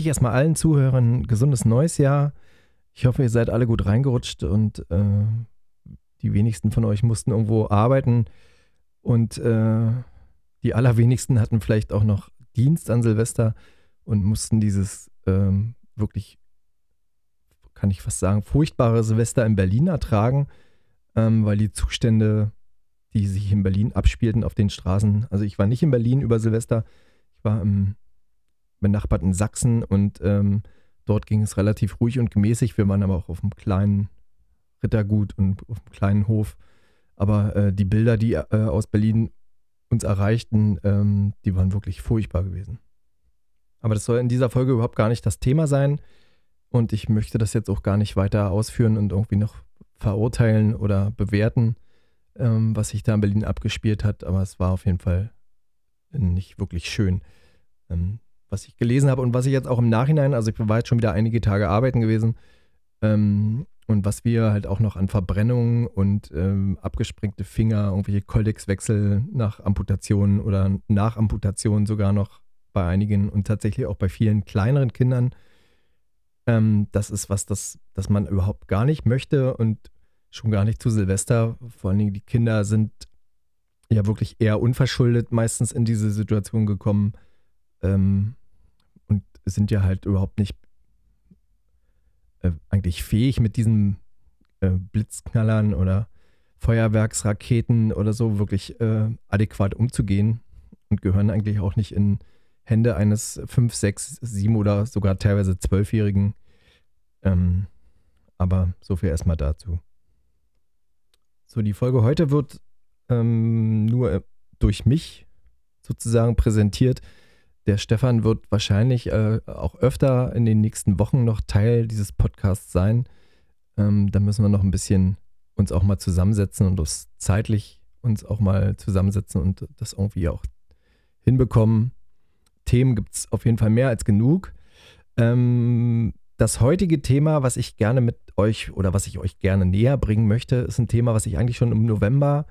Wünsche ich erstmal allen Zuhörern ein gesundes neues Jahr. Ich hoffe, ihr seid alle gut reingerutscht und äh, die wenigsten von euch mussten irgendwo arbeiten und äh, die allerwenigsten hatten vielleicht auch noch Dienst an Silvester und mussten dieses ähm, wirklich, kann ich fast sagen, furchtbare Silvester in Berlin ertragen, ähm, weil die Zustände, die sich in Berlin abspielten auf den Straßen, also ich war nicht in Berlin über Silvester, ich war im benachbarten Sachsen und ähm, dort ging es relativ ruhig und gemäßig. Wir waren aber auch auf einem kleinen Rittergut und auf einem kleinen Hof. Aber äh, die Bilder, die äh, aus Berlin uns erreichten, ähm, die waren wirklich furchtbar gewesen. Aber das soll in dieser Folge überhaupt gar nicht das Thema sein. Und ich möchte das jetzt auch gar nicht weiter ausführen und irgendwie noch verurteilen oder bewerten, ähm, was sich da in Berlin abgespielt hat. Aber es war auf jeden Fall nicht wirklich schön. Ähm, was ich gelesen habe und was ich jetzt auch im Nachhinein, also ich war jetzt schon wieder einige Tage arbeiten gewesen, ähm, und was wir halt auch noch an Verbrennungen und ähm, abgesprengte Finger, irgendwelche Koldexwechsel nach Amputationen oder nach Amputationen sogar noch bei einigen und tatsächlich auch bei vielen kleineren Kindern. Ähm, das ist was, das, das man überhaupt gar nicht möchte und schon gar nicht zu Silvester. Vor allen Dingen die Kinder sind ja wirklich eher unverschuldet meistens in diese Situation gekommen. Ähm, und sind ja halt überhaupt nicht äh, eigentlich fähig mit diesen äh, Blitzknallern oder Feuerwerksraketen oder so wirklich äh, adäquat umzugehen und gehören eigentlich auch nicht in Hände eines 5, 6, 7 oder sogar teilweise 12-Jährigen. Ähm, aber so viel erstmal dazu. So, die Folge heute wird ähm, nur äh, durch mich sozusagen präsentiert. Der Stefan wird wahrscheinlich äh, auch öfter in den nächsten Wochen noch Teil dieses Podcasts sein. Ähm, da müssen wir noch ein bisschen uns auch mal zusammensetzen und das zeitlich uns auch mal zusammensetzen und das irgendwie auch hinbekommen. Themen gibt es auf jeden Fall mehr als genug. Ähm, das heutige Thema, was ich gerne mit euch oder was ich euch gerne näher bringen möchte, ist ein Thema, was ich eigentlich schon im November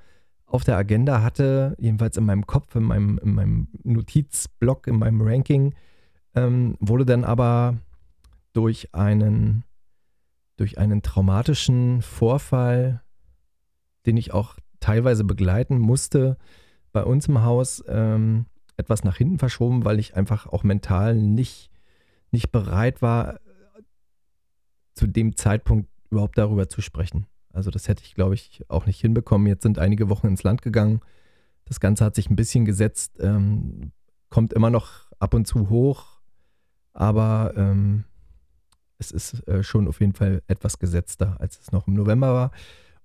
auf der Agenda hatte, jedenfalls in meinem Kopf, in meinem, in meinem Notizblock, in meinem Ranking, ähm, wurde dann aber durch einen, durch einen traumatischen Vorfall, den ich auch teilweise begleiten musste, bei uns im Haus ähm, etwas nach hinten verschoben, weil ich einfach auch mental nicht, nicht bereit war, zu dem Zeitpunkt überhaupt darüber zu sprechen. Also das hätte ich, glaube ich, auch nicht hinbekommen. Jetzt sind einige Wochen ins Land gegangen. Das Ganze hat sich ein bisschen gesetzt, ähm, kommt immer noch ab und zu hoch, aber ähm, es ist äh, schon auf jeden Fall etwas gesetzter, als es noch im November war.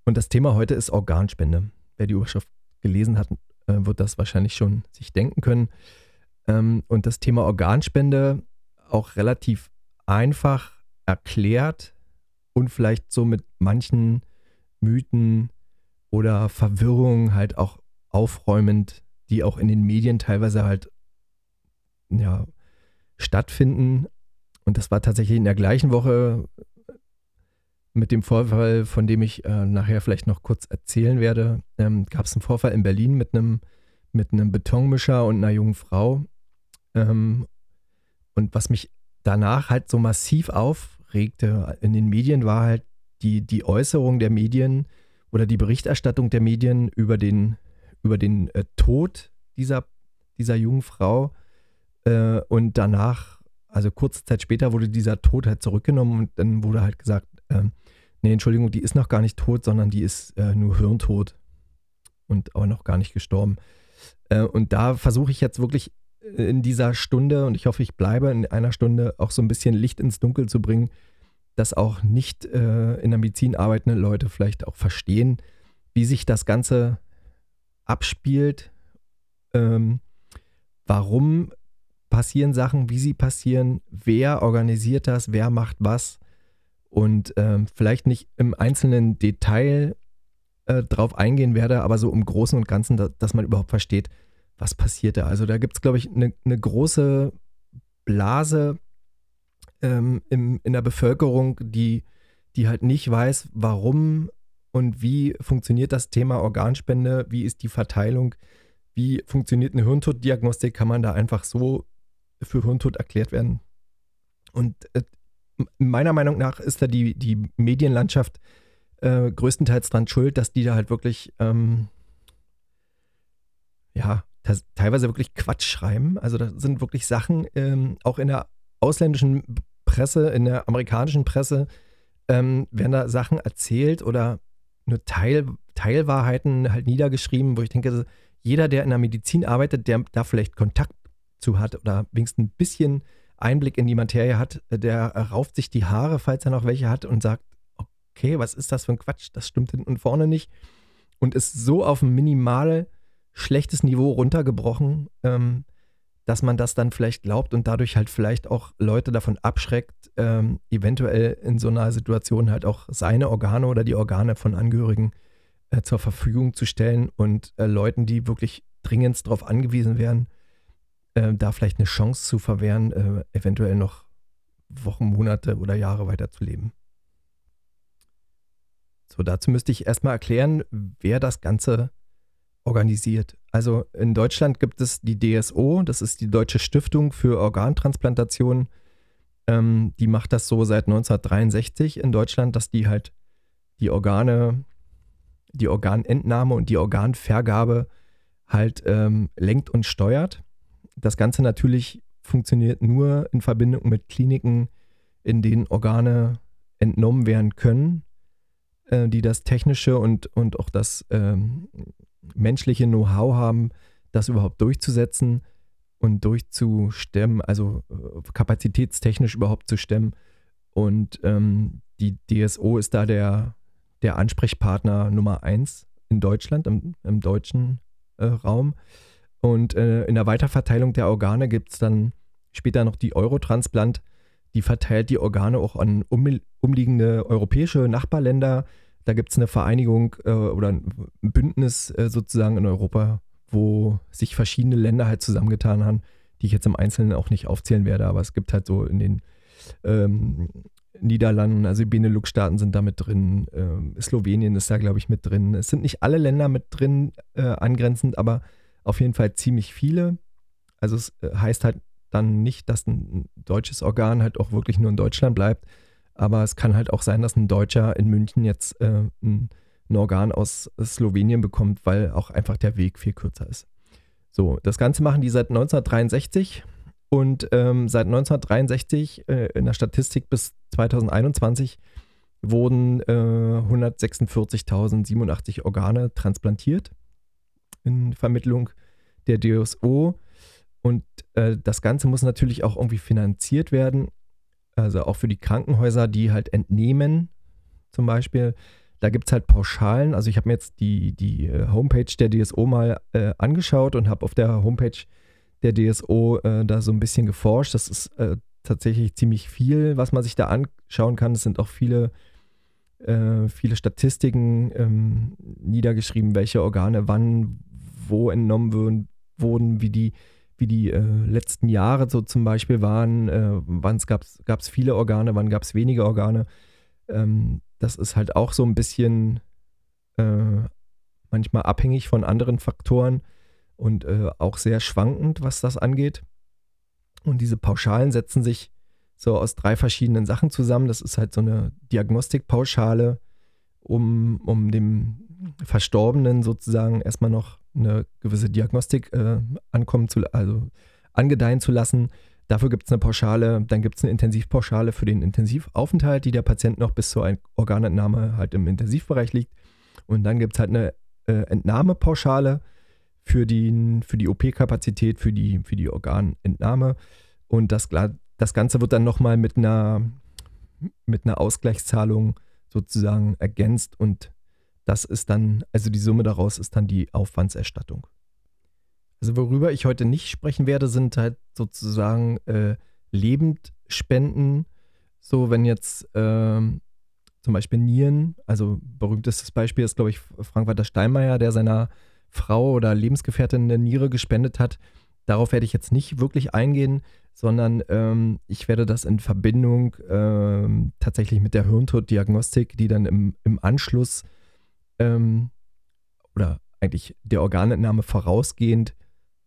Und das Thema heute ist Organspende. Wer die Überschrift gelesen hat, äh, wird das wahrscheinlich schon sich denken können. Ähm, und das Thema Organspende auch relativ einfach erklärt und vielleicht so mit manchen Mythen oder Verwirrungen halt auch aufräumend, die auch in den Medien teilweise halt ja, stattfinden. Und das war tatsächlich in der gleichen Woche mit dem Vorfall, von dem ich äh, nachher vielleicht noch kurz erzählen werde, ähm, gab es einen Vorfall in Berlin mit einem mit Betonmischer und einer jungen Frau. Ähm, und was mich danach halt so massiv aufregte in den Medien war halt die, die Äußerung der Medien oder die Berichterstattung der Medien über den, über den äh, Tod dieser, dieser jungen Frau. Äh, und danach, also kurze Zeit später, wurde dieser Tod halt zurückgenommen und dann wurde halt gesagt, äh, nee, Entschuldigung, die ist noch gar nicht tot, sondern die ist äh, nur hirntot und aber noch gar nicht gestorben. Äh, und da versuche ich jetzt wirklich in dieser Stunde, und ich hoffe, ich bleibe in einer Stunde, auch so ein bisschen Licht ins Dunkel zu bringen, dass auch nicht äh, in der Medizin arbeitende Leute vielleicht auch verstehen, wie sich das Ganze abspielt, ähm, warum passieren Sachen, wie sie passieren, wer organisiert das, wer macht was und ähm, vielleicht nicht im einzelnen Detail äh, drauf eingehen werde, aber so im Großen und Ganzen, da, dass man überhaupt versteht, was passiert da. Also da gibt es, glaube ich, eine ne große Blase ähm, im, in der Bevölkerung, die, die halt nicht weiß, warum und wie funktioniert das Thema Organspende, wie ist die Verteilung, wie funktioniert eine Hirntoddiagnostik, kann man da einfach so für Hirntod erklärt werden. Und äh, meiner Meinung nach ist da die, die Medienlandschaft äh, größtenteils dran schuld, dass die da halt wirklich, ähm, ja, teilweise wirklich Quatsch schreiben. Also da sind wirklich Sachen, ähm, auch in der ausländischen Presse, in der amerikanischen Presse, ähm, werden da Sachen erzählt oder nur Teil, Teilwahrheiten halt niedergeschrieben, wo ich denke, jeder, der in der Medizin arbeitet, der da vielleicht Kontakt zu hat oder wenigstens ein bisschen Einblick in die Materie hat, der rauft sich die Haare, falls er noch welche hat und sagt, okay, was ist das für ein Quatsch? Das stimmt hinten und vorne nicht. Und ist so auf ein minimal schlechtes Niveau runtergebrochen, ähm, dass man das dann vielleicht glaubt und dadurch halt vielleicht auch Leute davon abschreckt, ähm, eventuell in so einer Situation halt auch seine Organe oder die Organe von Angehörigen äh, zur Verfügung zu stellen und äh, Leuten, die wirklich dringend darauf angewiesen wären, äh, da vielleicht eine Chance zu verwehren, äh, eventuell noch Wochen, Monate oder Jahre weiterzuleben. So, dazu müsste ich erstmal erklären, wer das Ganze organisiert. Also in Deutschland gibt es die DSO, das ist die Deutsche Stiftung für Organtransplantation. Ähm, die macht das so seit 1963 in Deutschland, dass die halt die Organe, die Organentnahme und die Organvergabe halt ähm, lenkt und steuert. Das Ganze natürlich funktioniert nur in Verbindung mit Kliniken, in denen Organe entnommen werden können, äh, die das technische und, und auch das ähm, menschliche Know-how haben, das überhaupt durchzusetzen und durchzustemmen, also äh, kapazitätstechnisch überhaupt zu stemmen. Und ähm, die DSO ist da der, der Ansprechpartner Nummer eins in Deutschland, im, im deutschen äh, Raum. Und äh, in der Weiterverteilung der Organe gibt es dann später noch die Eurotransplant, die verteilt die Organe auch an um, umliegende europäische Nachbarländer, da gibt es eine Vereinigung äh, oder ein Bündnis äh, sozusagen in Europa, wo sich verschiedene Länder halt zusammengetan haben, die ich jetzt im Einzelnen auch nicht aufzählen werde, aber es gibt halt so in den ähm, Niederlanden, also die Benelux-Staaten sind da mit drin, ähm, Slowenien ist da, glaube ich, mit drin. Es sind nicht alle Länder mit drin äh, angrenzend, aber auf jeden Fall ziemlich viele. Also es äh, heißt halt dann nicht, dass ein deutsches Organ halt auch wirklich nur in Deutschland bleibt, aber es kann halt auch sein, dass ein Deutscher in München jetzt äh, ein, ein, Organ aus Slowenien bekommt, weil auch einfach der Weg viel kürzer ist. So, das Ganze machen die seit 1963 und ähm, seit 1963 äh, in der Statistik bis 2021 wurden äh, 146.087 Organe transplantiert in Vermittlung der DSO. Und äh, das Ganze muss natürlich auch irgendwie finanziert werden also auch für die Krankenhäuser, die halt entnehmen, zum Beispiel, da gibt es halt Pauschalen. Also ich habe mir jetzt die, die äh, Homepage der DSO mal äh, angeschaut und habe auf der Homepage der DSO äh, da so ein bisschen geforscht. Das ist äh, tatsächlich ziemlich viel, was man sich da anschauen kann. Es sind auch viele, äh, viele Statistiken ähm, niedergeschrieben, welche Organe wann, wo entnommen wurden, wurden wie die wie die äh, letzten Jahre so zum Beispiel waren, äh, wann gab es viele Organe, wann gab es wenige Organe. Ähm, das ist halt auch so ein bisschen äh, manchmal abhängig von anderen Faktoren und äh, auch sehr schwankend, was das angeht. Und diese Pauschalen setzen sich so aus drei verschiedenen Sachen zusammen. Das ist halt so eine Diagnostikpauschale, um, um dem Verstorbenen sozusagen erstmal noch eine gewisse Diagnostik äh, ankommen zu, also angedeihen zu lassen. Dafür gibt es eine Pauschale, dann gibt es eine Intensivpauschale für den Intensivaufenthalt, die der Patient noch bis zur Organentnahme halt im Intensivbereich liegt. Und dann gibt es halt eine äh, Entnahmepauschale für die, für die OP-Kapazität, für die, für die Organentnahme. Und das, das Ganze wird dann nochmal mit einer, mit einer Ausgleichszahlung sozusagen ergänzt und das ist dann, also die Summe daraus ist dann die Aufwandserstattung. Also worüber ich heute nicht sprechen werde, sind halt sozusagen äh, Lebendspenden. So, wenn jetzt ähm, zum Beispiel Nieren, also berühmtestes Beispiel ist, glaube ich, Frank-Walter Steinmeier, der seiner Frau oder Lebensgefährtin eine Niere gespendet hat. Darauf werde ich jetzt nicht wirklich eingehen, sondern ähm, ich werde das in Verbindung ähm, tatsächlich mit der Hirntoddiagnostik, die dann im, im Anschluss ähm, oder eigentlich der Organentnahme vorausgehend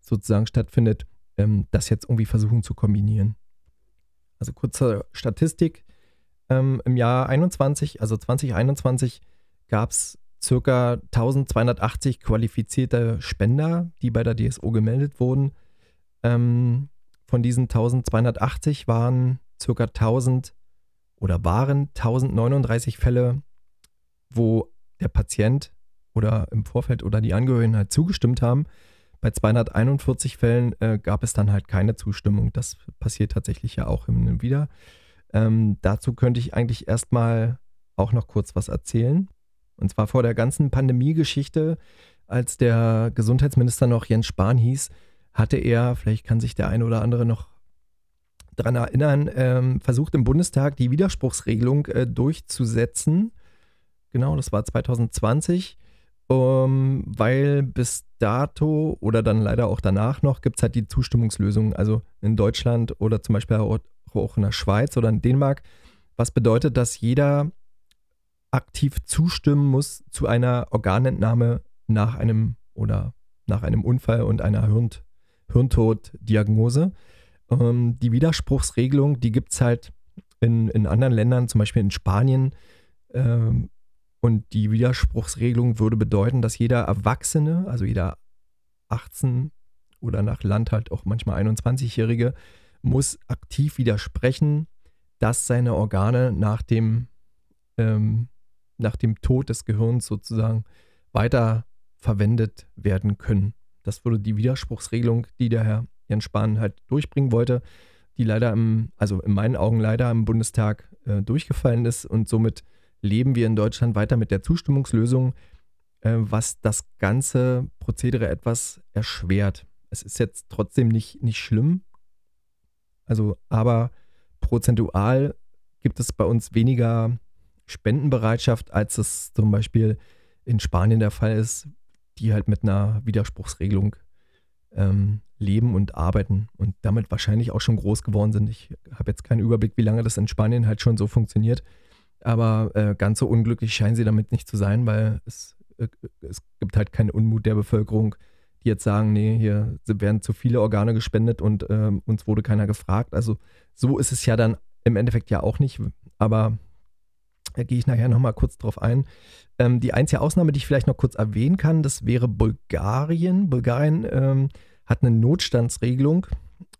sozusagen stattfindet, ähm, das jetzt irgendwie versuchen zu kombinieren. Also kurze Statistik. Ähm, Im Jahr 21, also 2021, gab es circa 1280 qualifizierte Spender, die bei der DSO gemeldet wurden. Ähm, von diesen 1280 waren circa 1000 oder waren 1039 Fälle, wo der Patient oder im Vorfeld oder die Angehörigen halt zugestimmt haben. Bei 241 Fällen äh, gab es dann halt keine Zustimmung. Das passiert tatsächlich ja auch und wieder. Ähm, dazu könnte ich eigentlich erstmal auch noch kurz was erzählen. Und zwar vor der ganzen Pandemie-Geschichte, als der Gesundheitsminister noch Jens Spahn hieß, hatte er, vielleicht kann sich der eine oder andere noch daran erinnern, ähm, versucht im Bundestag die Widerspruchsregelung äh, durchzusetzen. Genau, das war 2020. Um, weil bis dato oder dann leider auch danach noch gibt es halt die Zustimmungslösung. Also in Deutschland oder zum Beispiel auch in der Schweiz oder in Dänemark. Was bedeutet, dass jeder aktiv zustimmen muss zu einer Organentnahme nach einem oder nach einem Unfall und einer Hirn, Hirntoddiagnose. Ähm, die Widerspruchsregelung, die gibt es halt in, in anderen Ländern, zum Beispiel in Spanien. Ähm, und die Widerspruchsregelung würde bedeuten, dass jeder Erwachsene, also jeder 18 oder nach Land halt auch manchmal 21-Jährige, muss aktiv widersprechen, dass seine Organe nach dem ähm, nach dem Tod des Gehirns sozusagen weiter verwendet werden können. Das würde die Widerspruchsregelung, die der Herr Jens Spahn halt durchbringen wollte, die leider im, also in meinen Augen leider im Bundestag äh, durchgefallen ist und somit leben wir in Deutschland weiter mit der Zustimmungslösung, äh, was das ganze Prozedere etwas erschwert. Es ist jetzt trotzdem nicht, nicht schlimm, also aber prozentual gibt es bei uns weniger Spendenbereitschaft, als es zum Beispiel in Spanien der Fall ist, die halt mit einer Widerspruchsregelung ähm, leben und arbeiten und damit wahrscheinlich auch schon groß geworden sind. Ich habe jetzt keinen Überblick, wie lange das in Spanien halt schon so funktioniert, aber äh, ganz so unglücklich scheinen sie damit nicht zu sein, weil es, äh, es gibt halt keinen Unmut der Bevölkerung, die jetzt sagen, nee, hier werden zu viele Organe gespendet und äh, uns wurde keiner gefragt. Also so ist es ja dann im Endeffekt ja auch nicht, aber da gehe ich nachher nochmal kurz drauf ein. Ähm, die einzige Ausnahme, die ich vielleicht noch kurz erwähnen kann, das wäre Bulgarien. Bulgarien ähm, hat eine Notstandsregelung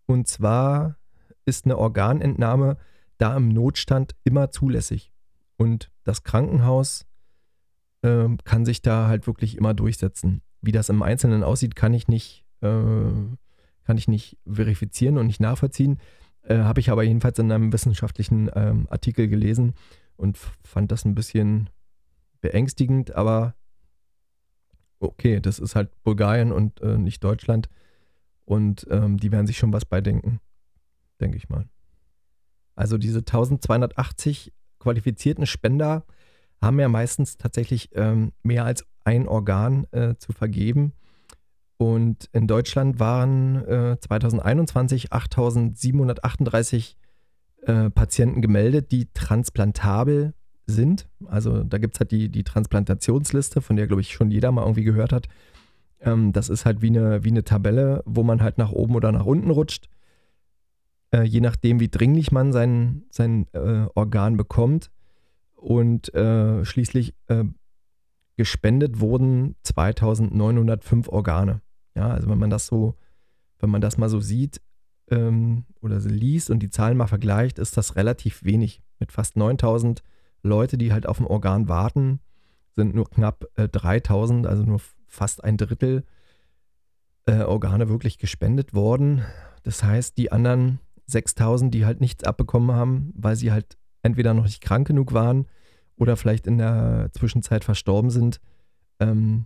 und zwar ist eine Organentnahme da im Notstand immer zulässig. Und das Krankenhaus äh, kann sich da halt wirklich immer durchsetzen. Wie das im Einzelnen aussieht, kann ich nicht, äh, kann ich nicht verifizieren und nicht nachvollziehen. Äh, Habe ich aber jedenfalls in einem wissenschaftlichen ähm, Artikel gelesen und fand das ein bisschen beängstigend, aber okay, das ist halt Bulgarien und äh, nicht Deutschland. Und ähm, die werden sich schon was beidenken, denke ich mal. Also diese 1280 qualifizierten Spender haben ja meistens tatsächlich ähm, mehr als ein Organ äh, zu vergeben. Und in Deutschland waren äh, 2021 8738 äh, Patienten gemeldet, die transplantabel sind. Also da gibt es halt die, die Transplantationsliste, von der, glaube ich, schon jeder mal irgendwie gehört hat. Ähm, das ist halt wie eine, wie eine Tabelle, wo man halt nach oben oder nach unten rutscht. Äh, je nachdem, wie dringlich man sein, sein äh, Organ bekommt. Und äh, schließlich äh, gespendet wurden 2905 Organe. Ja, also wenn man das so, wenn man das mal so sieht, ähm, oder so liest und die Zahlen mal vergleicht, ist das relativ wenig. Mit fast 9000 Leute, die halt auf ein Organ warten, sind nur knapp äh, 3000, also nur fast ein Drittel äh, Organe wirklich gespendet worden. Das heißt, die anderen 6000, die halt nichts abbekommen haben, weil sie halt entweder noch nicht krank genug waren oder vielleicht in der Zwischenzeit verstorben sind, ähm,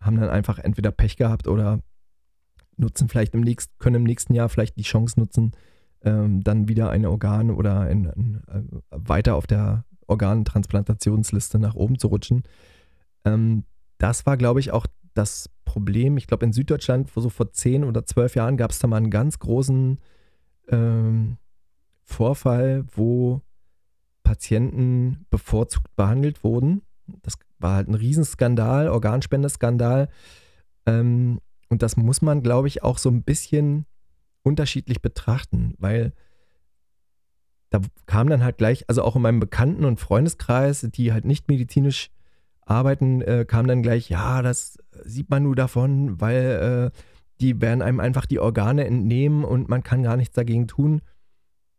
haben dann einfach entweder Pech gehabt oder nutzen vielleicht im nächsten, können im nächsten Jahr vielleicht die Chance nutzen, ähm, dann wieder ein Organ oder ein, ein, äh, weiter auf der Organtransplantationsliste nach oben zu rutschen. Ähm, das war, glaube ich, auch das Problem. Ich glaube, in Süddeutschland, wo so vor zehn oder zwölf Jahren gab es da mal einen ganz großen ähm, Vorfall, wo Patienten bevorzugt behandelt wurden. Das war halt ein Riesenskandal, Organspendeskandal. Ähm, und das muss man, glaube ich, auch so ein bisschen unterschiedlich betrachten, weil da kam dann halt gleich, also auch in meinem Bekannten- und Freundeskreis, die halt nicht medizinisch arbeiten, äh, kam dann gleich, ja, das sieht man nur davon, weil äh, die werden einem einfach die Organe entnehmen und man kann gar nichts dagegen tun.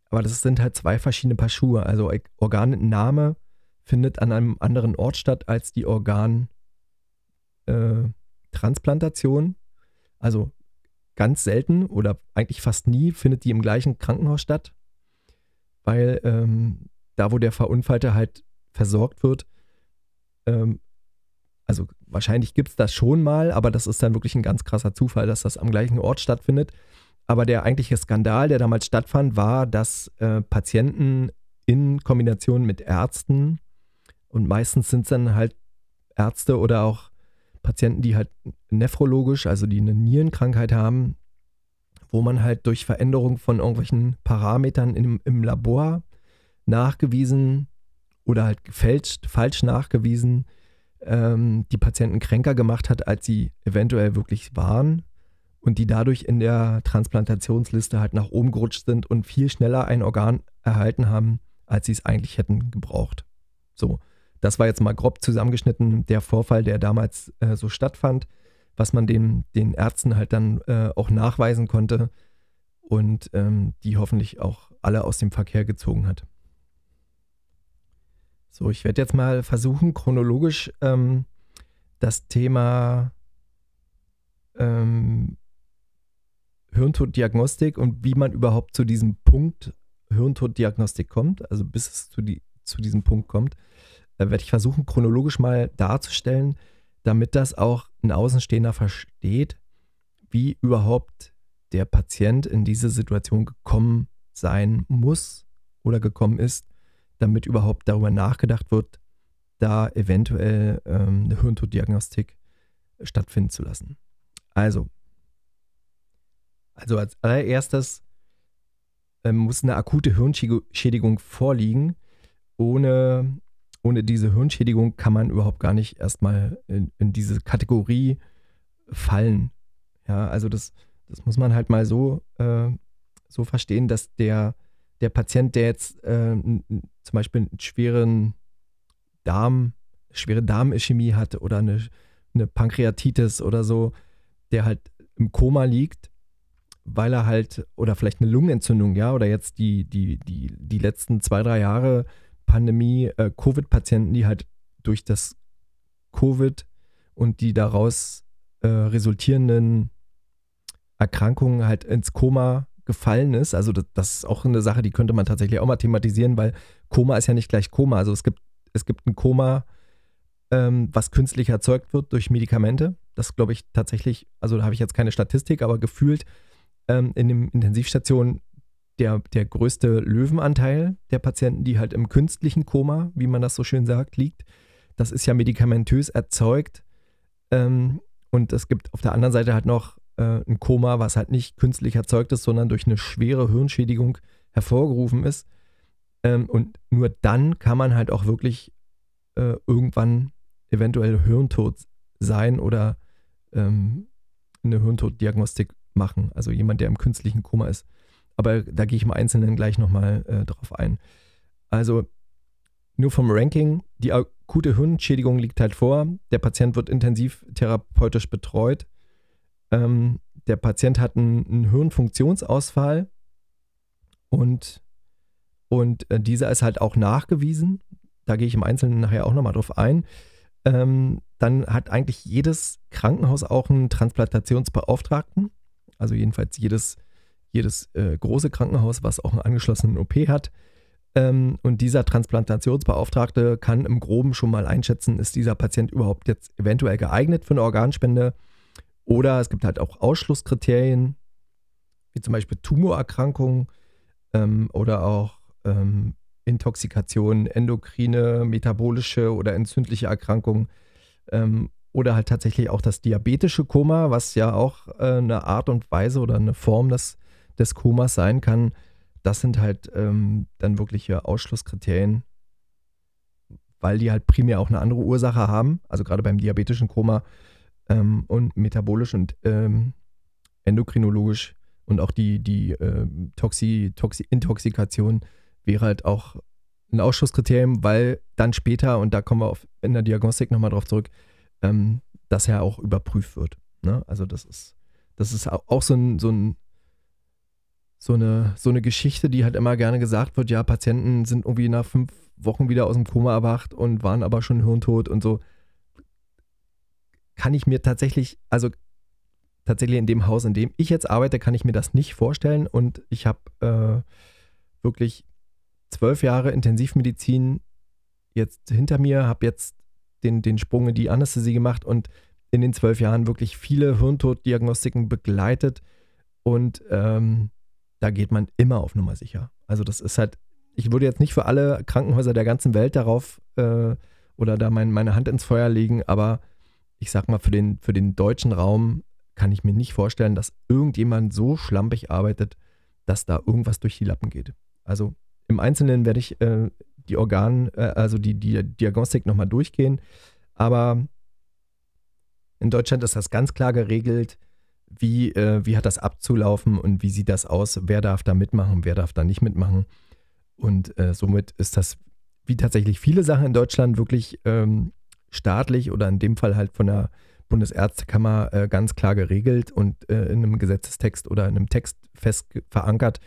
Aber das sind halt zwei verschiedene Paar Schuhe. Also Organentnahme findet an einem anderen Ort statt als die Organtransplantation. Äh, also ganz selten oder eigentlich fast nie findet die im gleichen Krankenhaus statt, weil ähm, da, wo der Verunfallte halt versorgt wird, ähm, also wahrscheinlich gibt es das schon mal, aber das ist dann wirklich ein ganz krasser Zufall, dass das am gleichen Ort stattfindet. Aber der eigentliche Skandal, der damals stattfand, war, dass äh, Patienten in Kombination mit Ärzten und meistens sind es dann halt Ärzte oder auch Patienten, die halt nephrologisch, also die eine Nierenkrankheit haben, wo man halt durch Veränderung von irgendwelchen Parametern im, im Labor nachgewiesen oder halt gefälscht, falsch nachgewiesen, ähm, die Patienten kränker gemacht hat, als sie eventuell wirklich waren und die dadurch in der Transplantationsliste halt nach oben gerutscht sind und viel schneller ein Organ erhalten haben, als sie es eigentlich hätten gebraucht. So, das war jetzt mal grob zusammengeschnitten der Vorfall, der damals äh, so stattfand, was man den, den Ärzten halt dann äh, auch nachweisen konnte und ähm, die hoffentlich auch alle aus dem Verkehr gezogen hat. So, ich werde jetzt mal versuchen, chronologisch ähm, das Thema ähm, Hirntoddiagnostik und wie man überhaupt zu diesem Punkt Hirntoddiagnostik kommt, also bis es zu, die, zu diesem Punkt kommt, äh, werde ich versuchen, chronologisch mal darzustellen, damit das auch ein Außenstehender versteht, wie überhaupt der Patient in diese Situation gekommen sein muss oder gekommen ist damit überhaupt darüber nachgedacht wird, da eventuell ähm, eine Hirntoddiagnostik stattfinden zu lassen. Also, also als allererstes ähm, muss eine akute Hirnschädigung vorliegen. Ohne, ohne diese Hirnschädigung kann man überhaupt gar nicht erstmal in, in diese Kategorie fallen. Ja, also das, das muss man halt mal so, äh, so verstehen, dass der der Patient, der jetzt äh, zum Beispiel einen schweren Darm, schwere Darmischämie hat oder eine, eine Pankreatitis oder so, der halt im Koma liegt, weil er halt, oder vielleicht eine Lungenentzündung, ja, oder jetzt die, die, die, die letzten zwei, drei Jahre Pandemie, äh, Covid-Patienten, die halt durch das Covid und die daraus äh, resultierenden Erkrankungen halt ins Koma gefallen ist. Also das, das, ist auch eine Sache, die könnte man tatsächlich auch mal thematisieren, weil Koma ist ja nicht gleich Koma. Also es gibt, es gibt ein Koma, ähm, was künstlich erzeugt wird durch Medikamente. Das glaube ich tatsächlich, also da habe ich jetzt keine Statistik, aber gefühlt ähm, in den Intensivstationen der, der größte Löwenanteil der Patienten, die halt im künstlichen Koma, wie man das so schön sagt, liegt. Das ist ja medikamentös erzeugt. Ähm, und es gibt auf der anderen Seite halt noch äh, ein Koma, was halt nicht künstlich erzeugt ist, sondern durch eine schwere Hirnschädigung hervorgerufen ist. Ähm, und nur dann kann man halt auch wirklich äh, irgendwann eventuell Hirntod sein oder ähm, eine Hirntoddiagnostik machen. Also jemand, der im künstlichen Koma ist. Aber da gehe ich im Einzelnen gleich nochmal äh, drauf ein. Also nur vom Ranking, die akute Hirnschädigung liegt halt vor. Der Patient wird intensiv therapeutisch betreut. Ähm, der Patient hat einen, einen Hirnfunktionsausfall und, und äh, dieser ist halt auch nachgewiesen. Da gehe ich im Einzelnen nachher auch nochmal drauf ein. ähm, dann hat eigentlich jedes Krankenhaus auch einen Transplantationsbeauftragten. Also jedenfalls jedes, jedes äh, große Krankenhaus, was auch einen angeschlossenen OP hat. Ähm, und dieser Transplantationsbeauftragte kann im Groben schon mal einschätzen, ist dieser Patient überhaupt jetzt eventuell geeignet für eine Organspende. Oder es gibt halt auch Ausschlusskriterien, wie zum Beispiel Tumorerkrankungen ähm, oder auch ähm, Intoxikation, endokrine, metabolische oder entzündliche Erkrankungen ähm, oder halt tatsächlich auch das diabetische Koma, was ja auch äh, eine Art und Weise oder eine Form des, des Komas sein kann. Das sind halt ähm, dann wirkliche Ausschlusskriterien, weil die halt primär auch eine andere Ursache haben. Also gerade beim diabetischen Koma ähm, und metabolisch und ähm, endokrinologisch und auch die, die äh, Toxi, Toxi, Intoxikation wäre halt auch ein Ausschusskriterium, weil dann später, und da kommen wir auf, in der Diagnostik nochmal drauf zurück, ähm, das ja auch überprüft wird. Ne? Also das ist, das ist auch so, ein, so, ein, so, eine, so eine Geschichte, die halt immer gerne gesagt wird, ja, Patienten sind irgendwie nach fünf Wochen wieder aus dem Koma erwacht und waren aber schon hirntot und so. Kann ich mir tatsächlich, also tatsächlich in dem Haus, in dem ich jetzt arbeite, kann ich mir das nicht vorstellen und ich habe äh, wirklich zwölf Jahre Intensivmedizin jetzt hinter mir, habe jetzt den, den Sprung in die Anästhesie gemacht und in den zwölf Jahren wirklich viele Hirntoddiagnostiken begleitet und ähm, da geht man immer auf Nummer sicher. Also das ist halt, ich würde jetzt nicht für alle Krankenhäuser der ganzen Welt darauf äh, oder da mein, meine Hand ins Feuer legen, aber ich sag mal, für den, für den deutschen Raum kann ich mir nicht vorstellen, dass irgendjemand so schlampig arbeitet, dass da irgendwas durch die Lappen geht. Also im Einzelnen werde ich äh, die Organ, äh, also die, die Diagnostik nochmal durchgehen. Aber in Deutschland ist das ganz klar geregelt, wie, äh, wie hat das abzulaufen und wie sieht das aus, wer darf da mitmachen, wer darf da nicht mitmachen. Und äh, somit ist das, wie tatsächlich viele Sachen in Deutschland, wirklich ähm, staatlich oder in dem Fall halt von der Bundesärztekammer äh, ganz klar geregelt und äh, in einem Gesetzestext oder in einem Text fest verankert,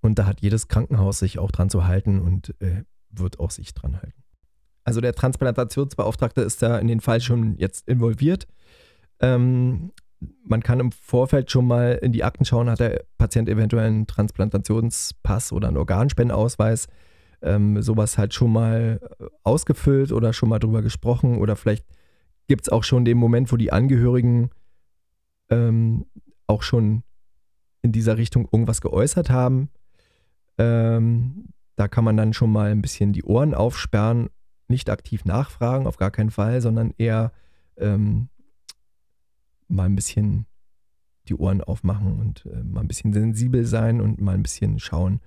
und da hat jedes Krankenhaus sich auch dran zu halten und äh, wird auch sich dran halten. Also der Transplantationsbeauftragte ist da in den Fall schon jetzt involviert. Ähm, man kann im Vorfeld schon mal in die Akten schauen, hat der Patient eventuell einen Transplantationspass oder einen Organspendenausweis. Ähm, sowas halt schon mal äh, ausgefüllt oder schon mal drüber gesprochen oder vielleicht gibt es auch schon den Moment, wo die Angehörigen ähm, auch schon in dieser Richtung irgendwas geäußert haben. Ähm, da kann man dann schon mal ein bisschen die Ohren aufsperren, nicht aktiv nachfragen, auf gar keinen Fall, sondern eher ähm, mal ein bisschen die Ohren aufmachen und äh, mal ein bisschen sensibel sein und mal ein bisschen schauen.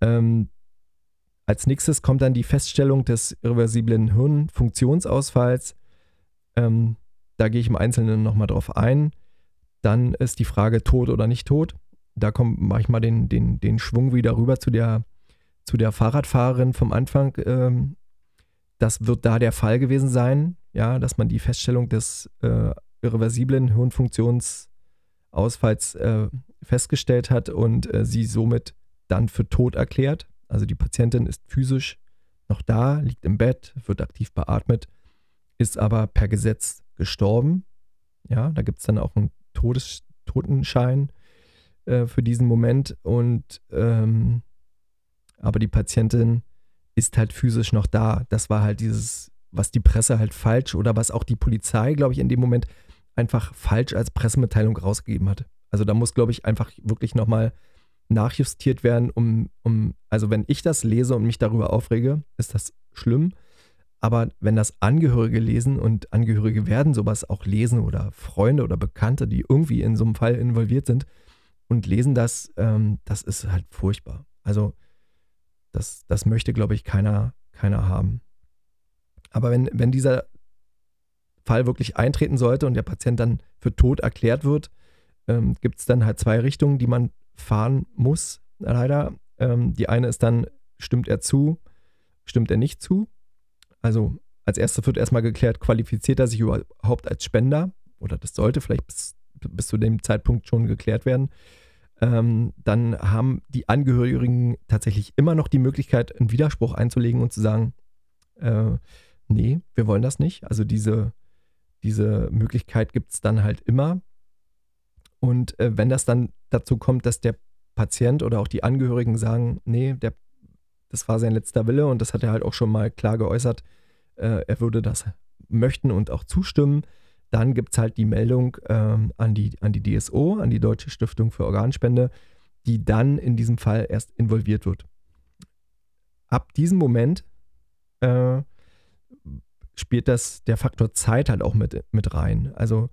Ähm, als nächstes kommt dann die Feststellung des irreversiblen Hirnfunktionsausfalls. Ähm, da gehe ich im Einzelnen nochmal drauf ein. Dann ist die Frage tot oder nicht tot da mache ich mal den, den, den Schwung wieder rüber zu der, zu der Fahrradfahrerin vom Anfang. Ähm, das wird da der Fall gewesen sein, ja, dass man die Feststellung des äh, irreversiblen Hirnfunktionsausfalls äh, festgestellt hat und äh, sie somit dann für tot erklärt. Also die Patientin ist physisch noch da, liegt im Bett, wird aktiv beatmet, ist aber per Gesetz gestorben. Ja, da gibt es dann auch einen Todes Totenschein äh, für diesen Moment. Und ähm, aber die Patientin ist halt physisch noch da. Das war halt dieses, was die Presse halt falsch oder was auch die Polizei, glaube ich, in dem Moment einfach falsch als Pressemitteilung rausgegeben hat. Also da muss, glaube ich, einfach wirklich nochmal nachjustiert werden, um, um, also wenn ich das lese und mich darüber aufrege, ist das schlimm. Aber wenn das Angehörige lesen und Angehörige werden sowas auch lesen oder Freunde oder Bekannte, die irgendwie in so einem Fall involviert sind, und lesen das, ähm, das ist halt furchtbar. Also das, das möchte, glaube ich, keiner, keiner haben. Aber wenn, wenn dieser Fall wirklich eintreten sollte und der Patient dann für tot erklärt wird, ähm, gibt es dann halt zwei Richtungen, die man fahren muss, leider. Ähm, die eine ist dann, stimmt er zu, stimmt er nicht zu. Also als erstes wird erstmal geklärt, qualifiziert er sich überhaupt als Spender? Oder das sollte vielleicht bis bis zu dem Zeitpunkt schon geklärt werden. Ähm, dann haben die Angehörigen tatsächlich immer noch die Möglichkeit, einen Widerspruch einzulegen und zu sagen, äh, nee, wir wollen das nicht. Also diese, diese Möglichkeit gibt es dann halt immer. Und äh, wenn das dann dazu kommt, dass der Patient oder auch die Angehörigen sagen, nee, der, das war sein letzter Wille und das hat er halt auch schon mal klar geäußert, äh, er würde das möchten und auch zustimmen, dann gibt es halt die Meldung ähm, an, die, an die DSO, an die Deutsche Stiftung für Organspende, die dann in diesem Fall erst involviert wird. Ab diesem Moment äh, spielt das der Faktor Zeit halt auch mit, mit rein. Also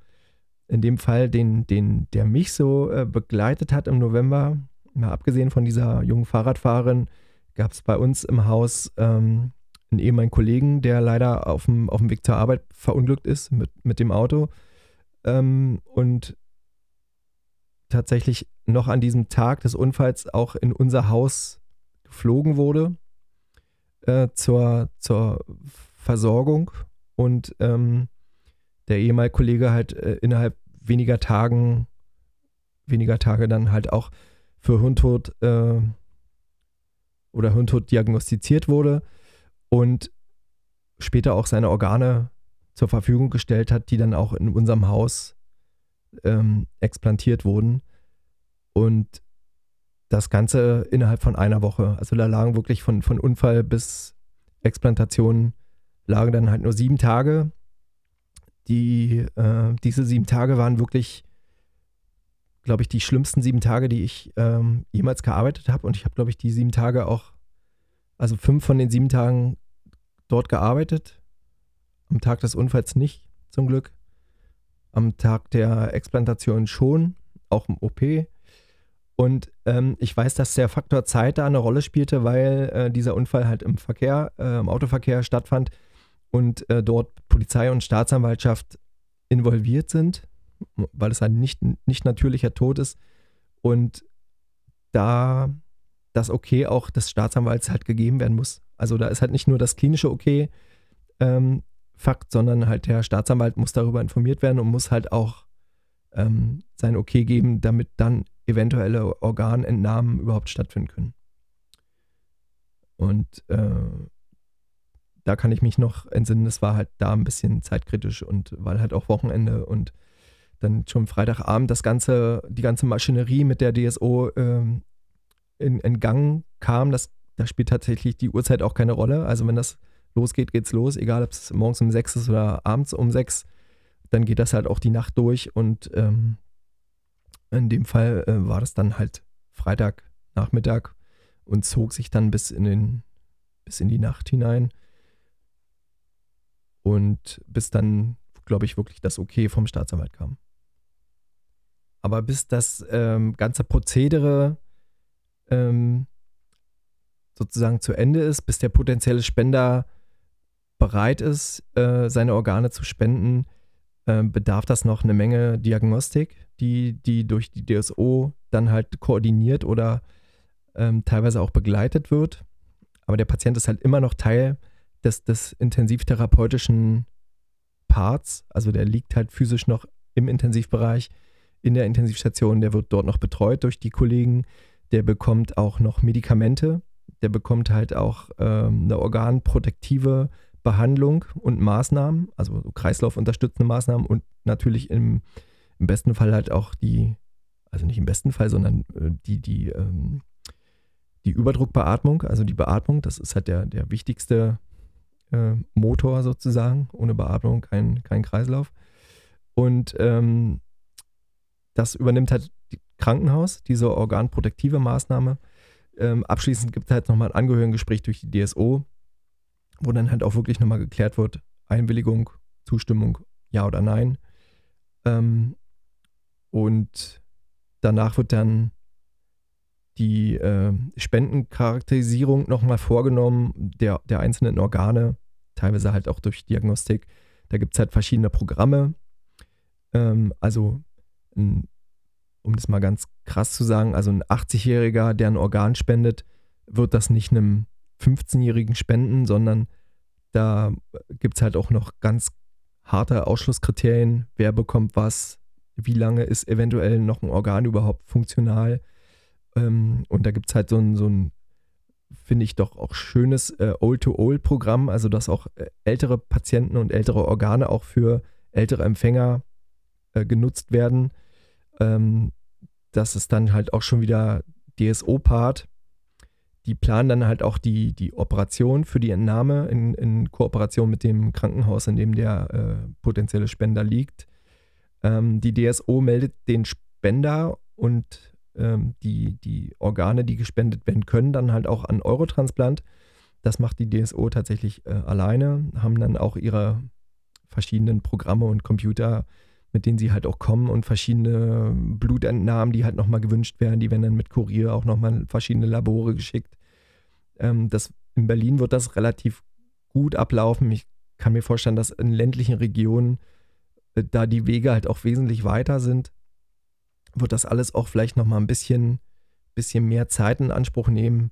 in dem Fall, den, den, der mich so äh, begleitet hat im November, mal abgesehen von dieser jungen Fahrradfahrerin, gab es bei uns im Haus ähm, einen ehemaligen Kollegen, der leider auf dem, auf dem Weg zur Arbeit verunglückt ist mit, mit dem Auto. Ähm, und tatsächlich noch an diesem Tag des Unfalls auch in unser Haus geflogen wurde äh, zur, zur Versorgung und ähm, der ehemalige Kollege halt äh, innerhalb weniger Tagen, weniger Tage dann halt auch für Hirntod äh, oder Hirntod diagnostiziert wurde und später auch seine Organe zur Verfügung gestellt hat, die dann auch in unserem Haus ähm, explantiert wurden. Und das Ganze innerhalb von einer Woche. Also da lagen wirklich von, von Unfall bis Explantation lagen dann halt nur sieben Tage. Die, äh, diese sieben Tage waren wirklich, glaube ich, die schlimmsten sieben Tage, die ich ähm, jemals gearbeitet habe. Und ich habe, glaube ich, die sieben Tage auch, also fünf von den sieben Tagen dort gearbeitet. Am Tag des Unfalls nicht, zum Glück. Am Tag der Explantation schon, auch im OP. Und ähm, ich weiß, dass der Faktor Zeit da eine Rolle spielte, weil äh, dieser Unfall halt im Verkehr, äh, im Autoverkehr stattfand und äh, dort Polizei und Staatsanwaltschaft involviert sind, weil es ein nicht, nicht natürlicher Tod ist. Und da das Okay auch des Staatsanwalts halt gegeben werden muss. Also da ist halt nicht nur das klinische Okay ähm, Fakt, sondern halt der Staatsanwalt muss darüber informiert werden und muss halt auch ähm, sein Okay geben, damit dann eventuelle Organentnahmen überhaupt stattfinden können. Und äh, da kann ich mich noch entsinnen, es war halt da ein bisschen zeitkritisch und weil halt auch Wochenende und dann schon Freitagabend das ganze, die ganze Maschinerie mit der DSO ähm, in, in Gang kam, das, da spielt tatsächlich die Uhrzeit auch keine Rolle. Also wenn das losgeht, geht's los, egal ob es morgens um sechs ist oder abends um sechs, dann geht das halt auch die Nacht durch. Und ähm, in dem Fall äh, war das dann halt Freitagnachmittag und zog sich dann bis in den bis in die Nacht hinein und bis dann, glaube ich, wirklich das Okay vom Staatsanwalt kam. Aber bis das ähm, ganze Prozedere ähm, sozusagen zu Ende ist, bis der potenzielle Spender bereit ist, äh, seine Organe zu spenden, äh, bedarf das noch eine Menge Diagnostik, die, die durch die DSO dann halt koordiniert oder ähm, teilweise auch begleitet wird. Aber der Patient ist halt immer noch Teil des, des intensivtherapeutischen Parts. Also der liegt halt physisch noch im Intensivbereich, in der Intensivstation, der wird dort noch betreut durch die Kollegen. Der bekommt auch noch Medikamente, der bekommt halt auch ähm, eine organprotektive Behandlung und Maßnahmen, also kreislaufunterstützende Maßnahmen und natürlich im, im besten Fall halt auch die, also nicht im besten Fall, sondern äh, die, die, ähm, die Überdruckbeatmung, also die Beatmung, das ist halt der, der wichtigste äh, Motor sozusagen. Ohne Beatmung kein, kein Kreislauf. Und ähm, das übernimmt halt Krankenhaus, diese organprotektive Maßnahme. Ähm, abschließend gibt es halt nochmal ein Angehörigengespräch durch die DSO, wo dann halt auch wirklich nochmal geklärt wird, Einwilligung, Zustimmung, ja oder nein. Ähm, und danach wird dann die äh, Spendencharakterisierung nochmal vorgenommen der, der einzelnen Organe, teilweise halt auch durch Diagnostik. Da gibt es halt verschiedene Programme. Ähm, also ein um das mal ganz krass zu sagen, also ein 80-Jähriger, der ein Organ spendet, wird das nicht einem 15-Jährigen spenden, sondern da gibt es halt auch noch ganz harte Ausschlusskriterien, wer bekommt was, wie lange ist eventuell noch ein Organ überhaupt funktional. Ähm, und da gibt es halt so ein, so ein finde ich doch auch schönes äh, Old-to-Old-Programm, also dass auch äh, ältere Patienten und ältere Organe auch für ältere Empfänger äh, genutzt werden. Ähm, das ist dann halt auch schon wieder DSO-Part. Die planen dann halt auch die, die Operation für die Entnahme in, in Kooperation mit dem Krankenhaus, in dem der äh, potenzielle Spender liegt. Ähm, die DSO meldet den Spender und ähm, die, die Organe, die gespendet werden können, dann halt auch an Eurotransplant. Das macht die DSO tatsächlich äh, alleine, haben dann auch ihre verschiedenen Programme und Computer, mit denen sie halt auch kommen und verschiedene Blutentnahmen, die halt nochmal gewünscht werden, die werden dann mit Kurier auch nochmal verschiedene Labore geschickt. Ähm, das, in Berlin wird das relativ gut ablaufen. Ich kann mir vorstellen, dass in ländlichen Regionen äh, da die Wege halt auch wesentlich weiter sind wird das alles auch vielleicht nochmal ein bisschen, bisschen mehr Zeit in Anspruch nehmen,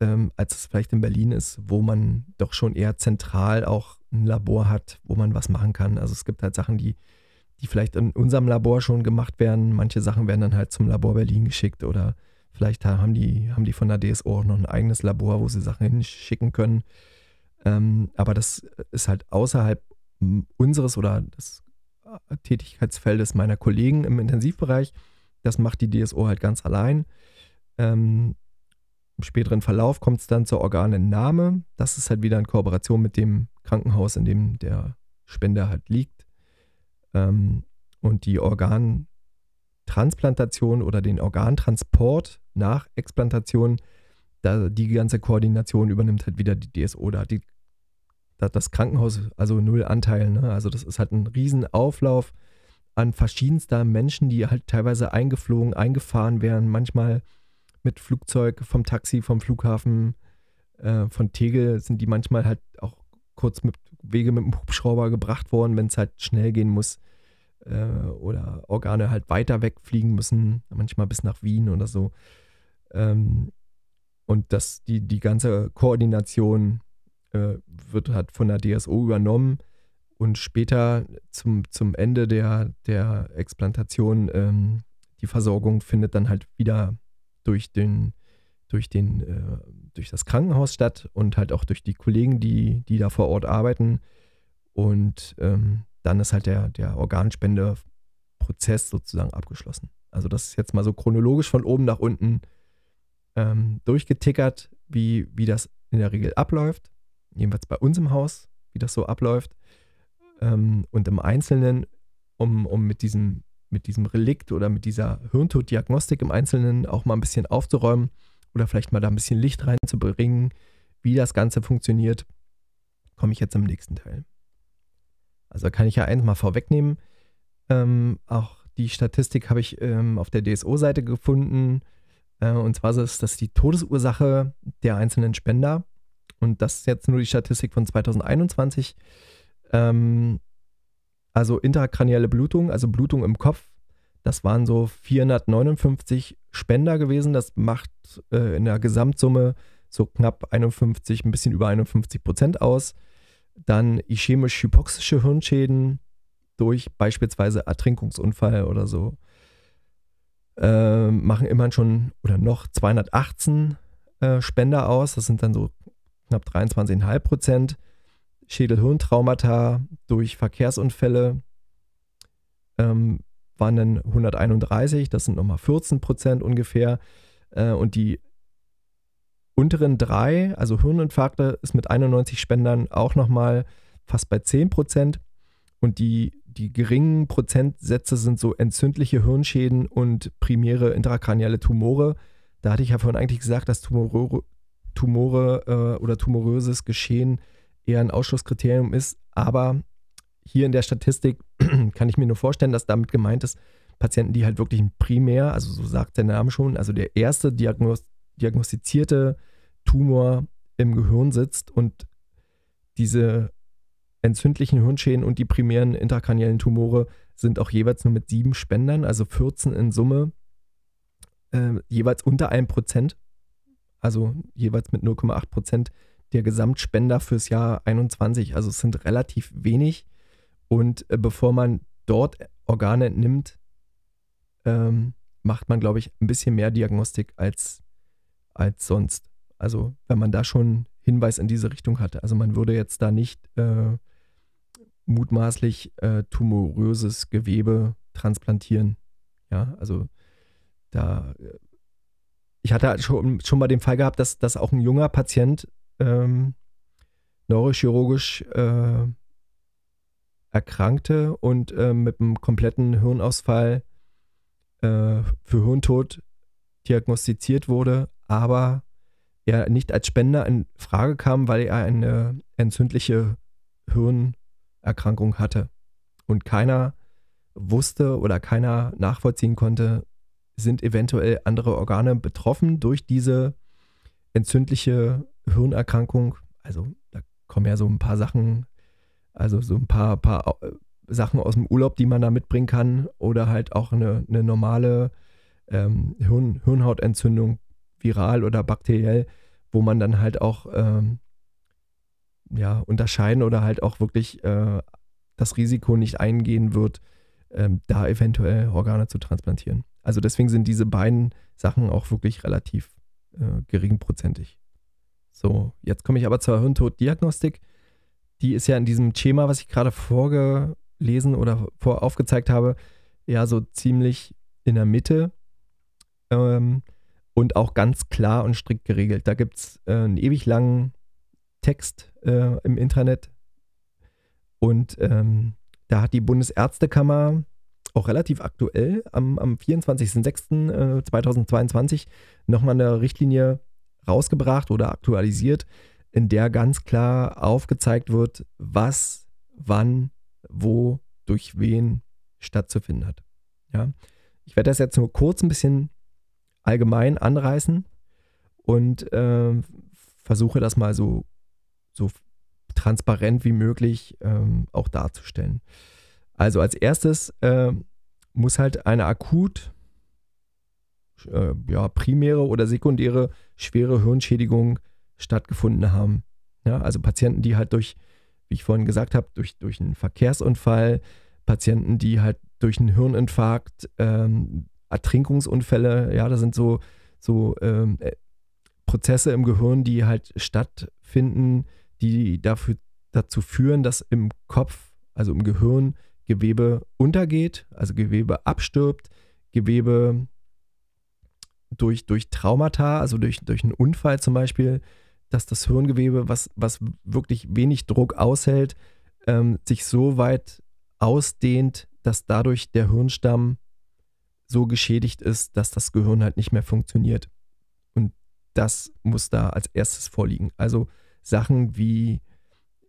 ähm, als es vielleicht in Berlin ist, wo man doch schon eher zentral auch ein Labor hat, wo man was machen kann. Also es gibt halt Sachen, die, die vielleicht in unserem Labor schon gemacht werden. Manche Sachen werden dann halt zum Labor Berlin geschickt oder vielleicht haben die, haben die von der DSO auch noch ein eigenes Labor, wo sie Sachen hinschicken können. Ähm, aber das ist halt außerhalb unseres oder des Tätigkeitsfeldes meiner Kollegen im Intensivbereich. Das macht die DSO halt ganz allein. Ähm, Im späteren Verlauf kommt es dann zur Organentnahme. Das ist halt wieder in Kooperation mit dem Krankenhaus, in dem der Spender halt liegt. Ähm, und die Organtransplantation oder den Organtransport nach Explantation, da die ganze Koordination übernimmt halt wieder die DSO. Da hat die das Krankenhaus also null Anteil. Ne? Also das ist halt ein Riesenauflauf an verschiedenster Menschen, die halt teilweise eingeflogen, eingefahren werden, manchmal mit Flugzeug, vom Taxi, vom Flughafen, äh, von Tegel sind die manchmal halt auch kurz mit Wege mit dem Hubschrauber gebracht worden, wenn es halt schnell gehen muss äh, oder Organe halt weiter wegfliegen müssen, manchmal bis nach Wien oder so. Ähm, und das, die, die ganze Koordination äh, wird halt von der DSO übernommen und später zum, zum Ende der, der Explantation ähm, die Versorgung findet dann halt wieder durch den durch den äh, durch das Krankenhaus statt und halt auch durch die Kollegen, die die da vor Ort arbeiten und ähm, dann ist halt der der Organspendeprozess sozusagen abgeschlossen. Also das ist jetzt mal so chronologisch von oben nach unten ähm, durchgetickert, wie wie das in der Regel abläuft jedenfalls bei uns im Haus, wie das so abläuft. Ähm, und im Einzelnen, um, um mit, diesem, mit diesem Relikt oder mit dieser Hirntoddiagnostik im Einzelnen auch mal ein bisschen aufzuräumen oder vielleicht mal da ein bisschen Licht reinzubringen, wie das Ganze funktioniert, komme ich jetzt im nächsten Teil. Also kann ich ja eins mal vorwegnehmen. Ähm, auch die Statistik habe ich ähm, auf der DSO-Seite gefunden. Äh, und zwar ist das die Todesursache der einzelnen Spender und das ist jetzt nur die Statistik von 2021. Ähm, also intrakranielle Blutung, also Blutung im Kopf, das waren so 459 Spender gewesen. Das macht äh, in der Gesamtsumme so knapp 51, ein bisschen über 51 Prozent aus. Dann ischämisch-hypoxische Hirnschäden durch beispielsweise Ertrinkungsunfall oder so äh, machen immerhin schon oder noch 218 äh, Spender aus. Das sind dann so knapp 23,5 Prozent. Schädelhirntraumata durch Verkehrsunfälle ähm, waren dann 131, das sind nochmal 14 Prozent ungefähr. Äh, und die unteren drei, also Hirninfarkte, ist mit 91 Spendern auch nochmal fast bei 10 Prozent. Und die, die geringen Prozentsätze sind so entzündliche Hirnschäden und primäre intrakranielle Tumore. Da hatte ich ja vorhin eigentlich gesagt, dass Tumore, Tumore äh, oder tumoröses Geschehen eher ein Ausschlusskriterium ist. Aber hier in der Statistik kann ich mir nur vorstellen, dass damit gemeint ist, Patienten, die halt wirklich ein primär, also so sagt der Name schon, also der erste Diagnos diagnostizierte Tumor im Gehirn sitzt und diese entzündlichen Hirnschäden und die primären intrakraniellen Tumore sind auch jeweils nur mit sieben Spendern, also 14 in Summe, äh, jeweils unter einem Prozent also jeweils mit 0,8 Prozent der Gesamtspender fürs Jahr 21. Also es sind relativ wenig. Und äh, bevor man dort Organe entnimmt, ähm, macht man, glaube ich, ein bisschen mehr Diagnostik als, als sonst. Also wenn man da schon Hinweis in diese Richtung hatte. Also man würde jetzt da nicht äh, mutmaßlich äh, tumoröses Gewebe transplantieren. Ja, also da, ich hatte halt schon, schon mal den Fall gehabt, dass, dass auch ein junger Patient ähm, neurochirurgisch äh, erkrankte und äh, mit einem kompletten Hirnausfall äh, für Hirntod diagnostiziert wurde, aber er nicht als Spender in Frage kam, weil er eine entzündliche Hirnerkrankung hatte. Und keiner wusste oder keiner nachvollziehen konnte, sind eventuell andere Organe betroffen durch diese entzündliche Hirnerkrankung. Also da kommen ja so ein paar Sachen, also so ein paar, paar äh, Sachen aus dem Urlaub, die man da mitbringen kann oder halt auch eine, eine normale ähm, Hirn, Hirnhautentzündung, viral oder bakteriell, wo man dann halt auch ähm, ja, unterscheiden oder halt auch wirklich äh, das Risiko nicht eingehen wird, ähm, da eventuell Organe zu transplantieren. Also deswegen sind diese beiden Sachen auch wirklich relativ äh, geringprozentig. So, jetzt komme ich aber zur Hirntoddiagnostik. Die ist ja in diesem Schema, was ich gerade vorgelesen oder vor aufgezeigt habe, ja so ziemlich in der Mitte ähm, und auch ganz klar und strikt geregelt. Da gibt es äh, einen ewig langen Text äh, im Internet und ähm, da hat die Bundesärztekammer auch relativ aktuell am, am 24.06.2022 äh, nochmal eine Richtlinie rausgebracht oder aktualisiert, in der ganz klar aufgezeigt wird, was, wann, wo, durch wen stattzufinden hat. Ja. Ich werde das jetzt nur kurz ein bisschen allgemein anreißen und äh, versuche das mal so, so transparent wie möglich ähm, auch darzustellen. Also als erstes äh, muss halt eine akut, äh, ja, primäre oder sekundäre schwere Hirnschädigung stattgefunden haben. Ja, also Patienten, die halt durch, wie ich vorhin gesagt habe, durch, durch einen Verkehrsunfall, Patienten, die halt durch einen Hirninfarkt, ähm, Ertrinkungsunfälle, ja, das sind so, so ähm, äh, Prozesse im Gehirn, die halt stattfinden, die dafür, dazu führen, dass im Kopf, also im Gehirn, Gewebe untergeht, also Gewebe abstirbt, Gewebe durch, durch Traumata, also durch, durch einen Unfall zum Beispiel, dass das Hirngewebe, was, was wirklich wenig Druck aushält, ähm, sich so weit ausdehnt, dass dadurch der Hirnstamm so geschädigt ist, dass das Gehirn halt nicht mehr funktioniert. Und das muss da als erstes vorliegen. Also Sachen wie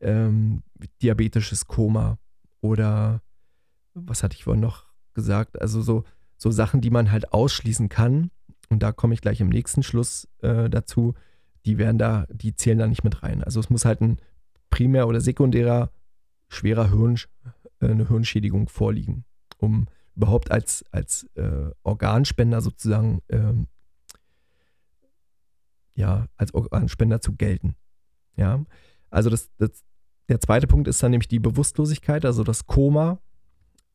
ähm, diabetisches Koma oder was hatte ich vorhin noch gesagt? Also so, so Sachen, die man halt ausschließen kann. Und da komme ich gleich im nächsten Schluss äh, dazu. Die werden da, die zählen da nicht mit rein. Also es muss halt ein primär oder sekundärer schwerer Hirn, äh, eine Hirnschädigung vorliegen, um überhaupt als, als äh, Organspender sozusagen ähm, ja, als Organspender zu gelten. Ja, also das, das, der zweite Punkt ist dann nämlich die Bewusstlosigkeit, also das Koma.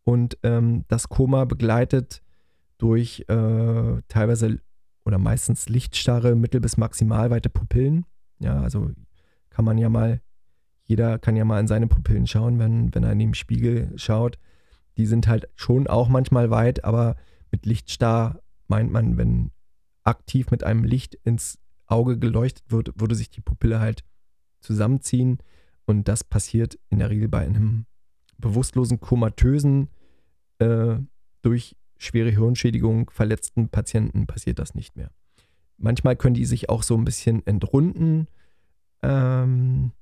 Und ähm, das Koma begleitet durch äh, teilweise oder meistens lichtstarre, mittel- bis maximalweite Pupillen. Ja, also kann man ja mal, jeder kann ja mal in seine Pupillen schauen, wenn, wenn er in den Spiegel schaut. Die sind halt schon auch manchmal weit, aber mit Lichtstarr meint man, wenn aktiv mit einem Licht ins Auge geleuchtet wird, würde sich die Pupille halt zusammenziehen. Und das passiert in der Regel bei einem bewusstlosen, komatösen, äh, durch schwere Hirnschädigung verletzten Patienten passiert das nicht mehr. Manchmal können die sich auch so ein bisschen entrunden. Ähm,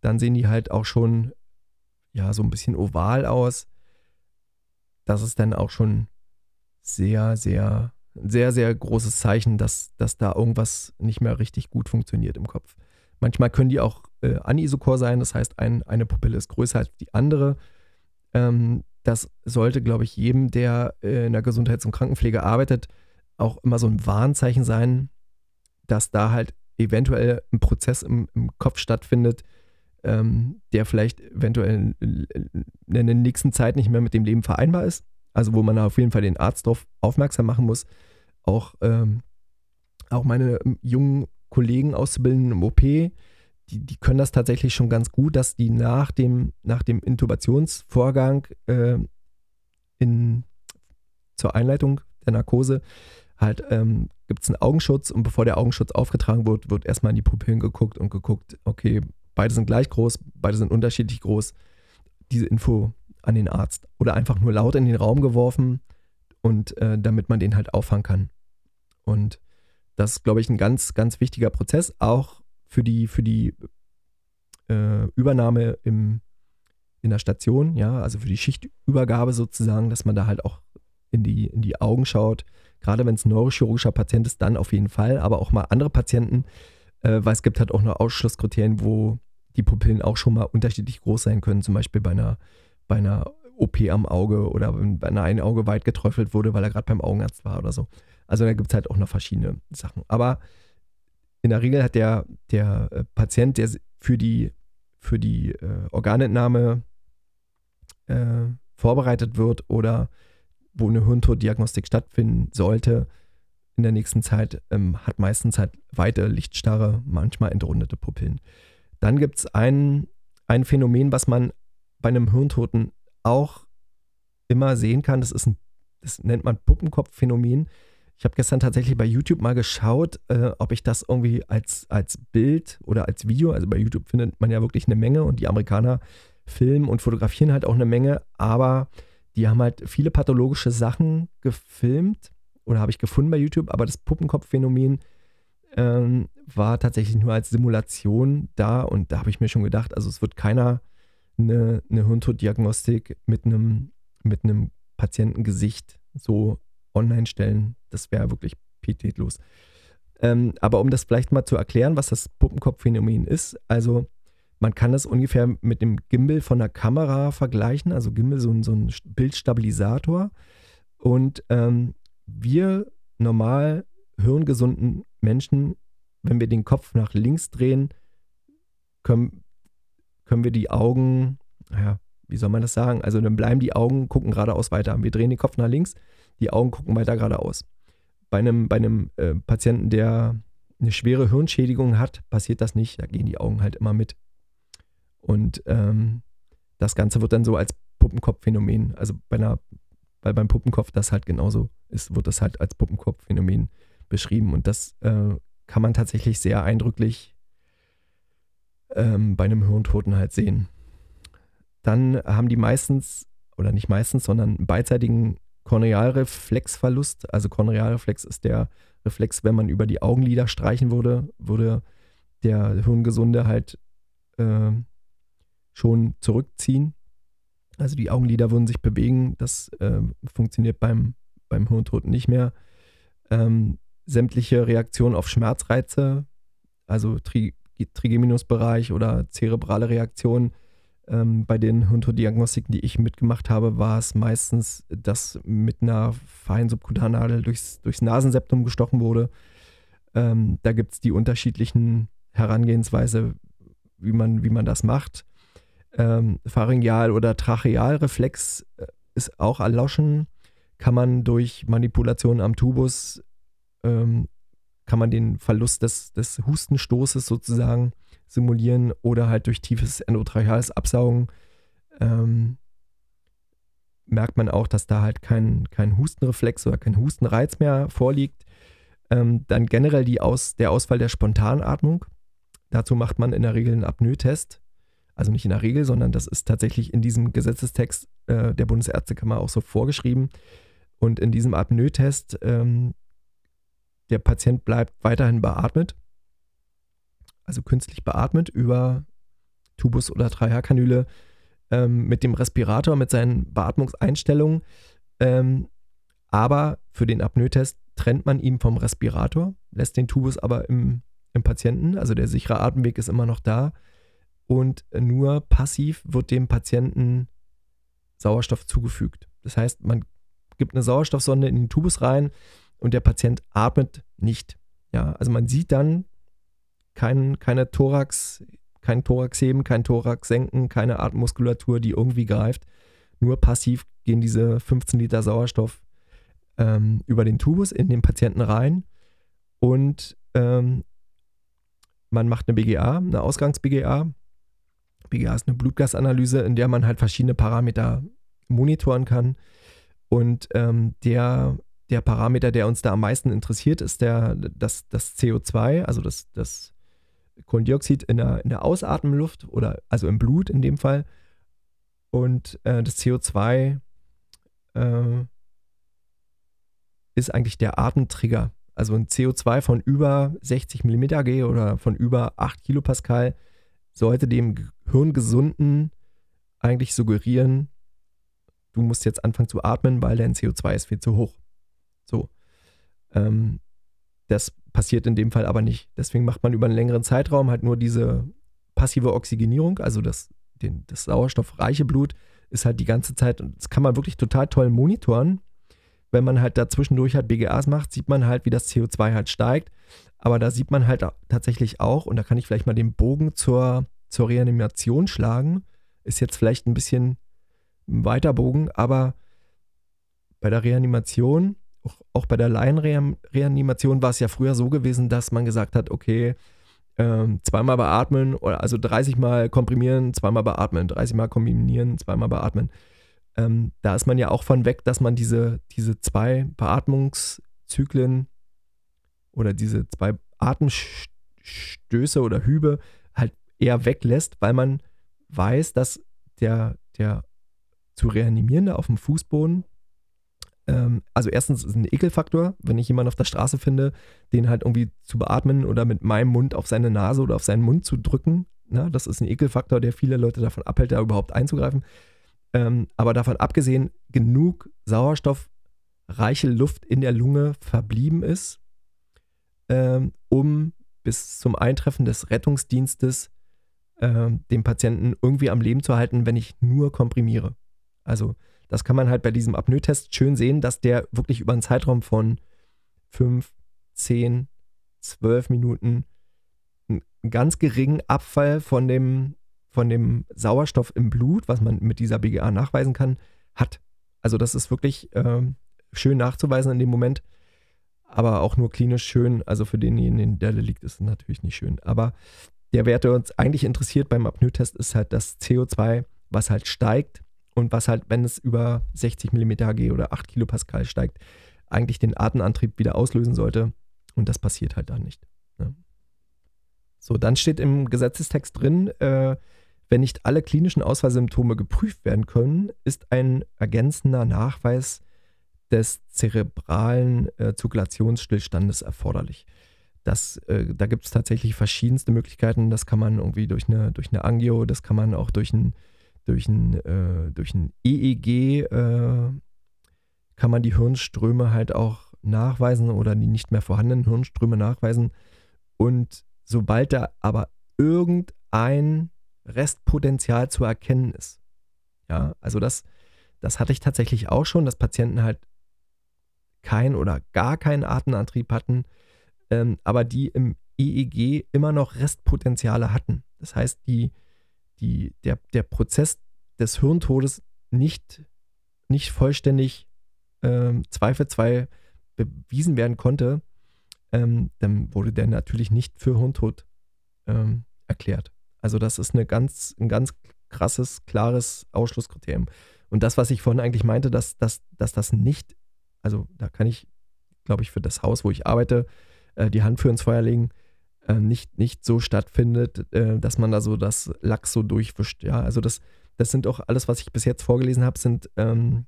dann sehen die halt auch schon ja so ein bisschen oval aus. Das ist dann auch schon sehr, sehr, sehr, sehr großes Zeichen, dass, dass da irgendwas nicht mehr richtig gut funktioniert im Kopf. Manchmal können die auch äh, anisokor sein, das heißt, ein, eine Pupille ist größer als die andere. Ähm, das sollte, glaube ich, jedem, der äh, in der Gesundheits- und Krankenpflege arbeitet, auch immer so ein Warnzeichen sein, dass da halt eventuell ein Prozess im, im Kopf stattfindet, ähm, der vielleicht eventuell in, in der nächsten Zeit nicht mehr mit dem Leben vereinbar ist. Also wo man auf jeden Fall den Arzt darauf aufmerksam machen muss. Auch, ähm, auch meine jungen Kollegen Auszubildenden im OP, die, die können das tatsächlich schon ganz gut, dass die nach dem, nach dem Intubationsvorgang äh, in, zur Einleitung der Narkose halt ähm, gibt es einen Augenschutz und bevor der Augenschutz aufgetragen wird, wird erstmal in die Pupillen geguckt und geguckt, okay, beide sind gleich groß, beide sind unterschiedlich groß. Diese Info an den Arzt oder einfach nur laut in den Raum geworfen und äh, damit man den halt auffangen kann. Und das ist, glaube ich, ein ganz, ganz wichtiger Prozess, auch für die, für die äh, Übernahme im, in der Station, ja, also für die Schichtübergabe sozusagen, dass man da halt auch in die, in die Augen schaut. Gerade wenn es ein neurochirurgischer Patient ist, dann auf jeden Fall, aber auch mal andere Patienten, äh, weil es gibt halt auch noch Ausschlusskriterien, wo die Pupillen auch schon mal unterschiedlich groß sein können, zum Beispiel bei einer, bei einer OP am Auge oder wenn einer ein Auge weit geträufelt wurde, weil er gerade beim Augenarzt war oder so. Also da gibt es halt auch noch verschiedene Sachen. Aber in der Regel hat der, der äh, Patient, der für die, für die äh, Organentnahme äh, vorbereitet wird oder wo eine Hirntoddiagnostik stattfinden sollte, in der nächsten Zeit, ähm, hat meistens halt weite Lichtstarre, manchmal entrundete Pupillen. Dann gibt es ein, ein Phänomen, was man bei einem Hirntoten auch immer sehen kann. Das ist ein, das nennt man Puppenkopfphänomen. Ich habe gestern tatsächlich bei YouTube mal geschaut, äh, ob ich das irgendwie als, als Bild oder als Video, also bei YouTube findet man ja wirklich eine Menge und die Amerikaner filmen und fotografieren halt auch eine Menge, aber die haben halt viele pathologische Sachen gefilmt oder habe ich gefunden bei YouTube, aber das Puppenkopfphänomen ähm, war tatsächlich nur als Simulation da und da habe ich mir schon gedacht, also es wird keiner eine, eine Hirntoddiagnostik mit einem, mit einem Patientengesicht so online stellen. Das wäre wirklich pietätlos. Ähm, aber um das vielleicht mal zu erklären, was das Puppenkopfphänomen ist, also man kann das ungefähr mit dem Gimbal von der Kamera vergleichen, also Gimbal so ein, so ein Bildstabilisator. Und ähm, wir normal hirngesunden Menschen, wenn wir den Kopf nach links drehen, können, können wir die Augen, naja, wie soll man das sagen? Also dann bleiben die Augen, gucken geradeaus weiter. Wir drehen den Kopf nach links, die Augen gucken weiter geradeaus. Bei einem, bei einem äh, Patienten, der eine schwere Hirnschädigung hat, passiert das nicht. Da gehen die Augen halt immer mit. Und ähm, das Ganze wird dann so als Puppenkopfphänomen, also bei einer, weil beim Puppenkopf das halt genauso ist, wird das halt als Puppenkopfphänomen beschrieben. Und das äh, kann man tatsächlich sehr eindrücklich ähm, bei einem Hirntoten halt sehen. Dann haben die meistens, oder nicht meistens, sondern einen beidseitigen Kornealreflexverlust. Also Kornealreflex ist der Reflex, wenn man über die Augenlider streichen würde, würde der Hirngesunde halt äh, schon zurückziehen. Also die Augenlider würden sich bewegen. Das äh, funktioniert beim, beim Hirntoten nicht mehr. Ähm, sämtliche Reaktionen auf Schmerzreize, also Tri Trigeminusbereich oder zerebrale Reaktionen, ähm, bei den Hirntoddiagnostiken, die ich mitgemacht habe, war es meistens, dass mit einer feinen Subkutannadel durchs, durchs Nasenseptum gestochen wurde. Ähm, da gibt es die unterschiedlichen Herangehensweise, wie man, wie man das macht. Ähm, Pharyngeal- oder Trachealreflex äh, ist auch erloschen. Kann man durch Manipulation am Tubus, ähm, kann man den Verlust des, des Hustenstoßes sozusagen simulieren oder halt durch tiefes endotracheales Absaugen ähm, merkt man auch, dass da halt kein, kein Hustenreflex oder kein Hustenreiz mehr vorliegt. Ähm, dann generell die Aus, der Ausfall der Spontanatmung. Dazu macht man in der Regel einen Apnoe-Test. Also nicht in der Regel, sondern das ist tatsächlich in diesem Gesetzestext äh, der Bundesärztekammer auch so vorgeschrieben. Und in diesem Apnoe-Test, ähm, der Patient bleibt weiterhin beatmet also künstlich beatmet über Tubus oder Trachealkanüle ähm, mit dem Respirator, mit seinen Beatmungseinstellungen. Ähm, aber für den Apnoe-Test trennt man ihn vom Respirator, lässt den Tubus aber im, im Patienten, also der sichere Atemweg ist immer noch da. Und nur passiv wird dem Patienten Sauerstoff zugefügt. Das heißt, man gibt eine Sauerstoffsonde in den Tubus rein und der Patient atmet nicht. Ja, also man sieht dann kein, keine Thorax, kein Thoraxheben, kein Thorax senken, keine Atemmuskulatur, die irgendwie greift. Nur passiv gehen diese 15 Liter Sauerstoff ähm, über den Tubus in den Patienten rein und ähm, man macht eine BGA, eine Ausgangs-BGA. BGA ist eine Blutgasanalyse, in der man halt verschiedene Parameter monitoren kann. Und ähm, der, der Parameter, der uns da am meisten interessiert, ist der, das, das CO2, also das, das Kohlendioxid in der, in der Ausatmenluft oder also im Blut in dem Fall. Und äh, das CO2 äh, ist eigentlich der Atemtrigger. Also ein CO2 von über 60 mm G oder von über 8 Kilopascal sollte dem Hirngesunden eigentlich suggerieren, du musst jetzt anfangen zu atmen, weil dein CO2 ist viel zu hoch. So. Ähm, das passiert in dem Fall aber nicht. Deswegen macht man über einen längeren Zeitraum halt nur diese passive Oxygenierung, also das, den, das sauerstoffreiche Blut ist halt die ganze Zeit, und das kann man wirklich total toll monitoren. Wenn man halt da zwischendurch halt BGAs macht, sieht man halt, wie das CO2 halt steigt. Aber da sieht man halt tatsächlich auch, und da kann ich vielleicht mal den Bogen zur, zur Reanimation schlagen. Ist jetzt vielleicht ein bisschen ein weiter Bogen, aber bei der Reanimation auch, bei der Laienreanimation war es ja früher so gewesen, dass man gesagt hat, okay, ähm, zweimal beatmen, oder also 30 Mal komprimieren, zweimal beatmen, 30 Mal kombinieren, zweimal beatmen. Ähm, da ist man ja auch von weg, dass man diese, diese zwei Beatmungszyklen oder diese zwei Atemstöße oder Hübe halt eher weglässt, weil man weiß, dass der, der zu reanimierende auf dem Fußboden ähm, also erstens ist ein Ekelfaktor, wenn ich jemanden auf der Straße finde, den halt irgendwie zu beatmen oder mit meinem Mund auf seine Nase oder auf seinen Mund zu drücken. Na, das ist ein Ekelfaktor, der viele Leute davon abhält, da überhaupt einzugreifen. Ähm, aber davon abgesehen, genug sauerstoffreiche Luft in der Lunge verblieben ist, ähm, um bis zum Eintreffen des Rettungsdienstes ähm, den Patienten irgendwie am Leben zu halten, wenn ich nur komprimiere. Also das kann man halt bei diesem Apnoe-Test schön sehen, dass der wirklich über einen Zeitraum von 5, 10, 12 Minuten einen ganz geringen Abfall von dem, von dem Sauerstoff im Blut, was man mit dieser BGA nachweisen kann, hat. Also das ist wirklich äh, schön nachzuweisen in dem Moment, aber auch nur klinisch schön. Also für denjenigen, der da liegt, ist es natürlich nicht schön. Aber der Wert, der uns eigentlich interessiert beim Apnoe-Test, ist halt das CO2, was halt steigt und was halt, wenn es über 60 mm Hg oder 8 Kilopascal steigt, eigentlich den Atemantrieb wieder auslösen sollte. Und das passiert halt dann nicht. Ne? So, dann steht im Gesetzestext drin, äh, wenn nicht alle klinischen Ausfallsymptome geprüft werden können, ist ein ergänzender Nachweis des zerebralen äh, Zirkulationsstillstandes erforderlich. Das, äh, da gibt es tatsächlich verschiedenste Möglichkeiten. Das kann man irgendwie durch eine, durch eine Angio, das kann man auch durch ein durch ein, äh, durch ein EEG äh, kann man die Hirnströme halt auch nachweisen oder die nicht mehr vorhandenen Hirnströme nachweisen. Und sobald da aber irgendein Restpotenzial zu erkennen ist, ja, also das, das hatte ich tatsächlich auch schon, dass Patienten halt kein oder gar keinen Atemantrieb hatten, ähm, aber die im EEG immer noch Restpotenziale hatten. Das heißt, die, die, der, der Prozess des Hirntodes nicht, nicht vollständig ähm, zweifelsfrei bewiesen werden konnte, ähm, dann wurde der natürlich nicht für Hirntod ähm, erklärt. Also das ist eine ganz, ein ganz krasses, klares Ausschlusskriterium. Und das, was ich vorhin eigentlich meinte, dass, dass, dass das nicht, also da kann ich, glaube ich, für das Haus, wo ich arbeite, äh, die Hand für ins Feuer legen, äh, nicht, nicht so stattfindet, äh, dass man da so das Lachs so durchwischt. Ja, also das, das sind auch alles, was ich bis jetzt vorgelesen habe, sind, ähm,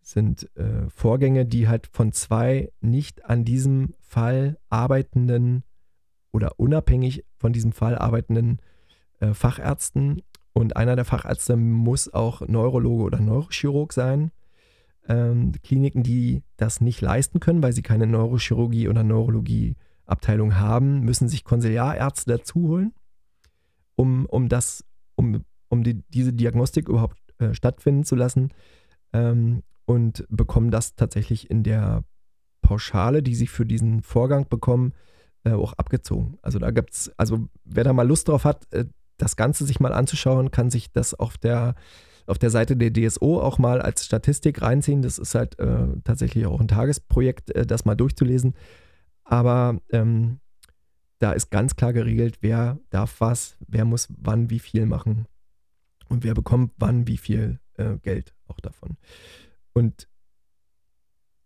sind äh, Vorgänge, die halt von zwei nicht an diesem Fall arbeitenden oder unabhängig von diesem Fall arbeitenden äh, Fachärzten und einer der Fachärzte muss auch Neurologe oder Neurochirurg sein. Ähm, Kliniken, die das nicht leisten können, weil sie keine Neurochirurgie oder Neurologie Abteilung haben, müssen sich Konsiliarärzte dazu holen, um, um das, um, um die, diese Diagnostik überhaupt äh, stattfinden zu lassen ähm, und bekommen das tatsächlich in der Pauschale, die sie für diesen Vorgang bekommen, äh, auch abgezogen. Also da gibt es, also wer da mal Lust drauf hat, äh, das Ganze sich mal anzuschauen, kann sich das auf der auf der Seite der DSO auch mal als Statistik reinziehen. Das ist halt äh, tatsächlich auch ein Tagesprojekt, äh, das mal durchzulesen. Aber ähm, da ist ganz klar geregelt, wer darf was, wer muss wann wie viel machen und wer bekommt wann wie viel äh, Geld auch davon. Und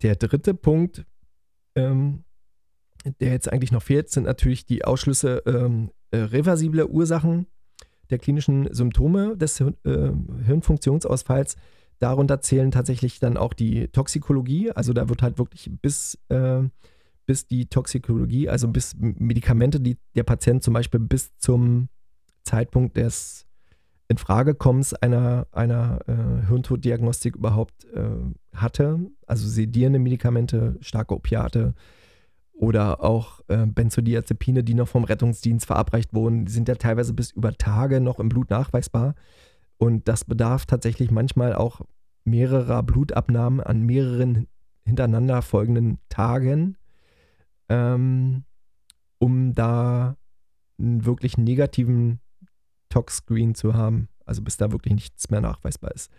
der dritte Punkt, ähm, der jetzt eigentlich noch fehlt, sind natürlich die Ausschlüsse ähm, äh, reversibler Ursachen der klinischen Symptome des äh, Hirnfunktionsausfalls. Darunter zählen tatsächlich dann auch die Toxikologie. Also da wird halt wirklich bis, äh, bis die Toxikologie, also bis Medikamente, die der Patient zum Beispiel bis zum Zeitpunkt des Infragekommens einer, einer äh, Hirntoddiagnostik überhaupt äh, hatte. Also sedierende Medikamente, starke Opiate, oder auch äh, Benzodiazepine, die noch vom Rettungsdienst verabreicht wurden, sind ja teilweise bis über Tage noch im Blut nachweisbar. Und das bedarf tatsächlich manchmal auch mehrerer Blutabnahmen an mehreren hintereinander folgenden Tagen, ähm, um da einen wirklich negativen Tox-Screen zu haben. Also bis da wirklich nichts mehr nachweisbar ist.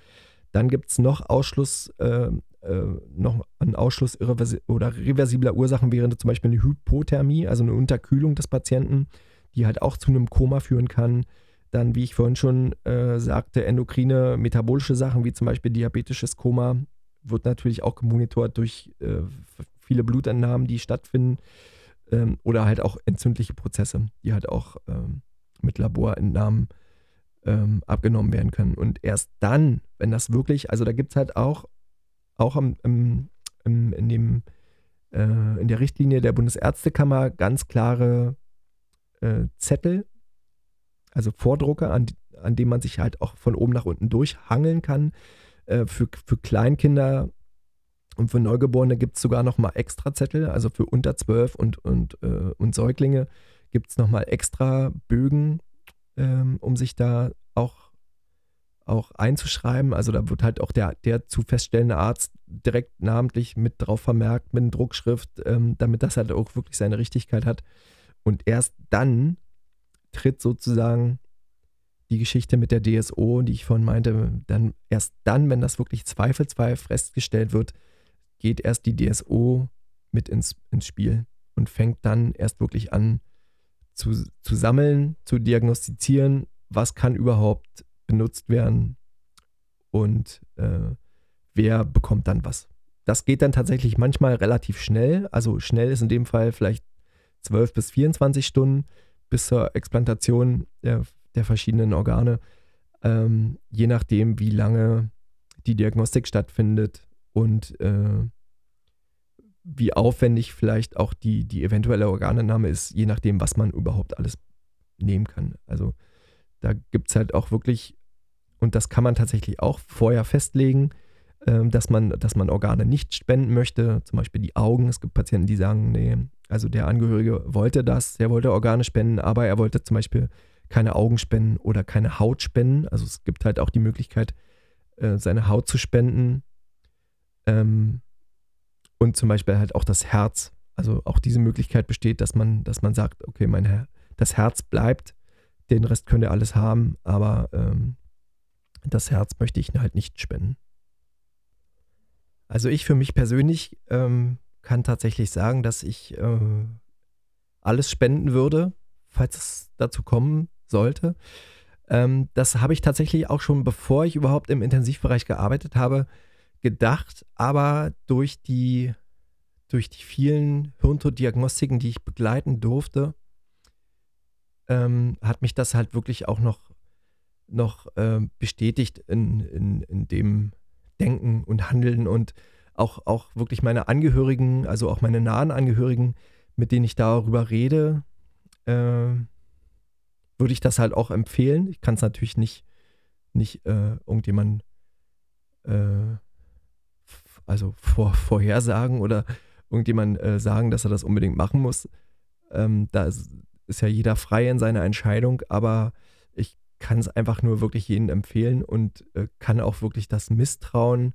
Dann gibt es noch Ausschluss, äh, äh, noch ein Ausschluss oder reversibler Ursachen wäre zum Beispiel eine Hypothermie, also eine Unterkühlung des Patienten, die halt auch zu einem Koma führen kann. Dann, wie ich vorhin schon äh, sagte, endokrine, metabolische Sachen, wie zum Beispiel diabetisches Koma, wird natürlich auch gemonitort durch äh, viele Blutentnahmen, die stattfinden. Ähm, oder halt auch entzündliche Prozesse, die halt auch ähm, mit Laborentnahmen ähm, abgenommen werden können. Und erst dann, wenn das wirklich, also da gibt es halt auch auch am, im, im, in, dem, äh, in der Richtlinie der Bundesärztekammer ganz klare äh, Zettel, also Vordrucke, an, an denen man sich halt auch von oben nach unten durchhangeln kann. Äh, für, für Kleinkinder und für Neugeborene gibt es sogar nochmal extra Zettel, also für unter 12 und, und, äh, und Säuglinge gibt es nochmal extra Bögen, ähm, um sich da auch auch einzuschreiben. Also da wird halt auch der, der zu feststellende Arzt direkt namentlich mit drauf vermerkt, mit Druckschrift, ähm, damit das halt auch wirklich seine Richtigkeit hat. Und erst dann tritt sozusagen die Geschichte mit der DSO, die ich vorhin meinte, dann erst dann, wenn das wirklich zweifelsfrei festgestellt wird, geht erst die DSO mit ins, ins Spiel und fängt dann erst wirklich an zu, zu sammeln, zu diagnostizieren, was kann überhaupt benutzt werden und äh, wer bekommt dann was. Das geht dann tatsächlich manchmal relativ schnell. Also schnell ist in dem Fall vielleicht 12 bis 24 Stunden bis zur Explantation der, der verschiedenen Organe, ähm, je nachdem, wie lange die Diagnostik stattfindet und äh, wie aufwendig vielleicht auch die, die eventuelle Organentnahme ist, je nachdem, was man überhaupt alles nehmen kann. Also da gibt es halt auch wirklich und das kann man tatsächlich auch vorher festlegen, ähm, dass, man, dass man Organe nicht spenden möchte, zum Beispiel die Augen. Es gibt Patienten, die sagen, nee, also der Angehörige wollte das, der wollte Organe spenden, aber er wollte zum Beispiel keine Augen spenden oder keine Haut spenden. Also es gibt halt auch die Möglichkeit, äh, seine Haut zu spenden. Ähm, und zum Beispiel halt auch das Herz. Also auch diese Möglichkeit besteht, dass man, dass man sagt, okay, mein Her das Herz bleibt, den Rest könnt ihr alles haben, aber ähm, das Herz möchte ich halt nicht spenden. Also ich für mich persönlich ähm, kann tatsächlich sagen, dass ich äh, alles spenden würde, falls es dazu kommen sollte. Ähm, das habe ich tatsächlich auch schon, bevor ich überhaupt im Intensivbereich gearbeitet habe, gedacht. Aber durch die, durch die vielen Hirntoddiagnostiken, die ich begleiten durfte, ähm, hat mich das halt wirklich auch noch noch äh, bestätigt in, in, in dem Denken und Handeln und auch, auch wirklich meine Angehörigen, also auch meine nahen Angehörigen, mit denen ich darüber rede, äh, würde ich das halt auch empfehlen. Ich kann es natürlich nicht, nicht äh, irgendjemand äh, also vor, vorhersagen oder irgendjemand äh, sagen, dass er das unbedingt machen muss. Ähm, da ist, ist ja jeder frei in seiner Entscheidung, aber ich kann es einfach nur wirklich jedem empfehlen und äh, kann auch wirklich das Misstrauen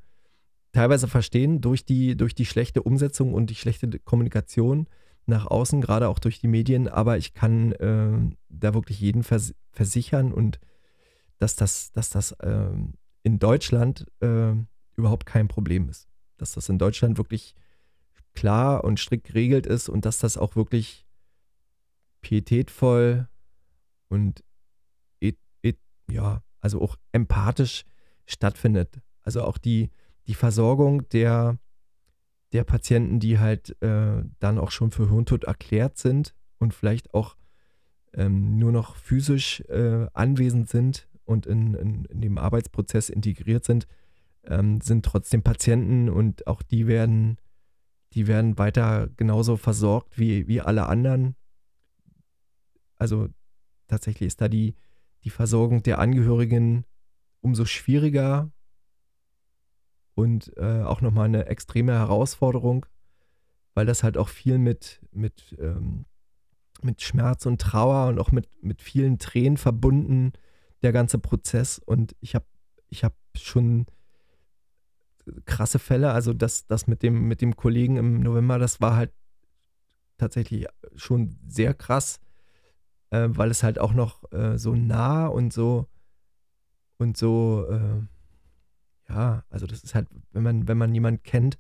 teilweise verstehen durch die, durch die schlechte Umsetzung und die schlechte Kommunikation nach außen, gerade auch durch die Medien. Aber ich kann äh, da wirklich jeden vers versichern und dass das, dass das äh, in Deutschland äh, überhaupt kein Problem ist. Dass das in Deutschland wirklich klar und strikt geregelt ist und dass das auch wirklich pietätvoll und et, et, ja, also auch empathisch stattfindet. Also auch die, die Versorgung der, der Patienten, die halt äh, dann auch schon für Hirntod erklärt sind und vielleicht auch ähm, nur noch physisch äh, anwesend sind und in, in, in, dem Arbeitsprozess integriert sind, ähm, sind trotzdem Patienten und auch die werden, die werden weiter genauso versorgt wie, wie alle anderen. Also tatsächlich ist da die, die Versorgung der Angehörigen umso schwieriger und äh, auch nochmal eine extreme Herausforderung, weil das halt auch viel mit, mit, ähm, mit Schmerz und Trauer und auch mit, mit vielen Tränen verbunden, der ganze Prozess. Und ich habe ich hab schon krasse Fälle, also das, das mit, dem, mit dem Kollegen im November, das war halt tatsächlich schon sehr krass, äh, weil es halt auch noch äh, so nah und so und so äh, ja, also das ist halt, wenn man, wenn man jemanden kennt,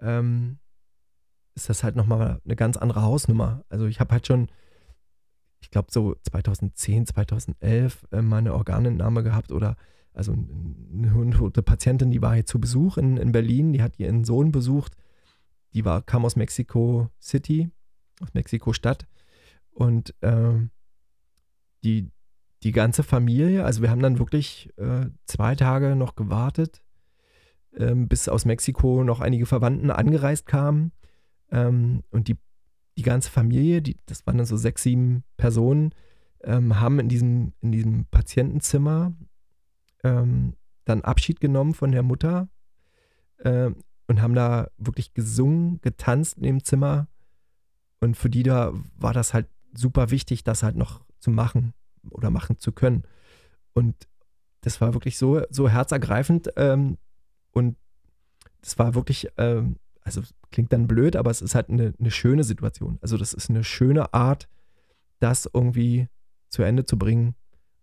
ähm, ist das halt nochmal eine ganz andere Hausnummer. Also ich habe halt schon, ich glaube so 2010, 2011 äh, mal eine Organentnahme gehabt oder also eine Patientin, die war hier zu Besuch in, in Berlin, die hat ihren Sohn besucht, die war, kam aus Mexico City, aus Mexiko-Stadt und ähm, die, die ganze Familie, also wir haben dann wirklich äh, zwei Tage noch gewartet, ähm, bis aus Mexiko noch einige Verwandten angereist kamen. Ähm, und die, die ganze Familie, die, das waren dann so sechs, sieben Personen, ähm, haben in diesem, in diesem Patientenzimmer ähm, dann Abschied genommen von der Mutter ähm, und haben da wirklich gesungen, getanzt in dem Zimmer. Und für die da war das halt super wichtig, das halt noch zu machen oder machen zu können. Und das war wirklich so, so herzergreifend ähm, und das war wirklich, ähm, also klingt dann blöd, aber es ist halt eine, eine schöne Situation. Also das ist eine schöne Art, das irgendwie zu Ende zu bringen.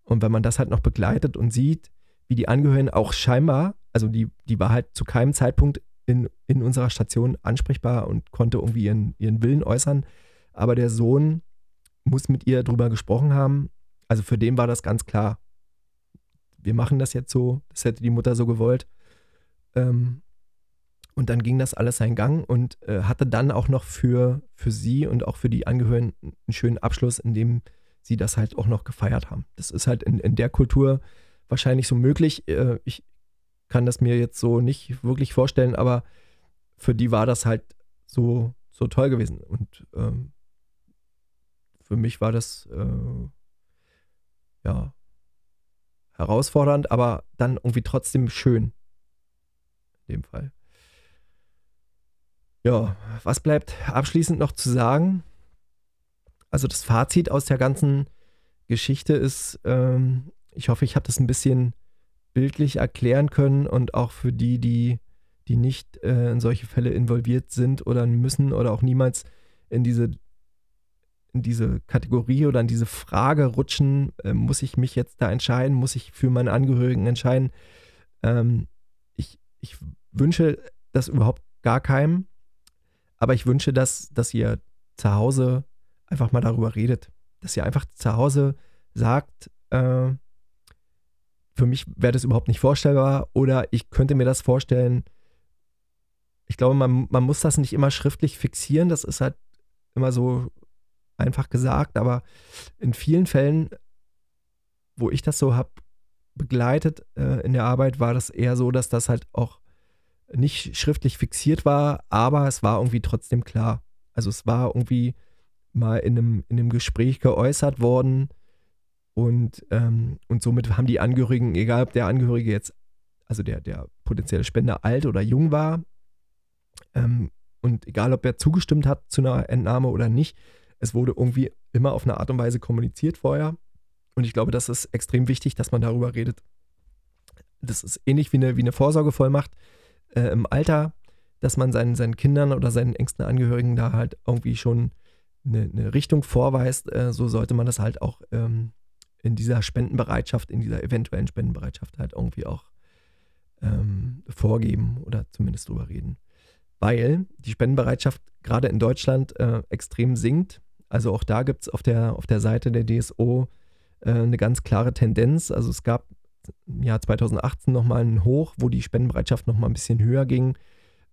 Und wenn man das halt noch begleitet und sieht, wie die Angehörigen auch scheinbar, also die, die war halt zu keinem Zeitpunkt in, in unserer Station ansprechbar und konnte irgendwie ihren, ihren Willen äußern, aber der Sohn muss mit ihr drüber gesprochen haben also für den war das ganz klar. Wir machen das jetzt so, das hätte die Mutter so gewollt. Ähm, und dann ging das alles seinen Gang und äh, hatte dann auch noch für, für sie und auch für die Angehörigen einen schönen Abschluss, in dem sie das halt auch noch gefeiert haben. Das ist halt in, in der Kultur wahrscheinlich so möglich. Äh, ich kann das mir jetzt so nicht wirklich vorstellen, aber für die war das halt so, so toll gewesen. Und ähm, für mich war das äh, ja, herausfordernd, aber dann irgendwie trotzdem schön. In dem Fall. Ja, was bleibt abschließend noch zu sagen? Also das Fazit aus der ganzen Geschichte ist, ähm, ich hoffe, ich habe das ein bisschen bildlich erklären können und auch für die, die, die nicht äh, in solche Fälle involviert sind oder müssen oder auch niemals in diese in diese Kategorie oder in diese Frage rutschen, äh, muss ich mich jetzt da entscheiden, muss ich für meine Angehörigen entscheiden. Ähm, ich, ich wünsche das überhaupt gar keinem, aber ich wünsche, dass, dass ihr zu Hause einfach mal darüber redet. Dass ihr einfach zu Hause sagt, äh, für mich wäre das überhaupt nicht vorstellbar oder ich könnte mir das vorstellen. Ich glaube, man, man muss das nicht immer schriftlich fixieren. Das ist halt immer so einfach gesagt, aber in vielen Fällen, wo ich das so habe begleitet äh, in der Arbeit, war das eher so, dass das halt auch nicht schriftlich fixiert war, aber es war irgendwie trotzdem klar. Also es war irgendwie mal in einem, in einem Gespräch geäußert worden und, ähm, und somit haben die Angehörigen, egal ob der Angehörige jetzt, also der, der potenzielle Spender alt oder jung war, ähm, und egal ob er zugestimmt hat zu einer Entnahme oder nicht, es wurde irgendwie immer auf eine Art und Weise kommuniziert vorher. Und ich glaube, das ist extrem wichtig, dass man darüber redet. Das ist ähnlich wie eine, wie eine Vorsorgevollmacht äh, im Alter, dass man seinen, seinen Kindern oder seinen engsten Angehörigen da halt irgendwie schon eine, eine Richtung vorweist. Äh, so sollte man das halt auch ähm, in dieser Spendenbereitschaft, in dieser eventuellen Spendenbereitschaft halt irgendwie auch ähm, vorgeben oder zumindest drüber reden. Weil die Spendenbereitschaft gerade in Deutschland äh, extrem sinkt Also auch da gibt es auf der, auf der Seite der DSO äh, eine ganz klare Tendenz. Also es gab im Jahr 2018 nochmal einen Hoch, wo die Spendenbereitschaft nochmal ein bisschen höher ging.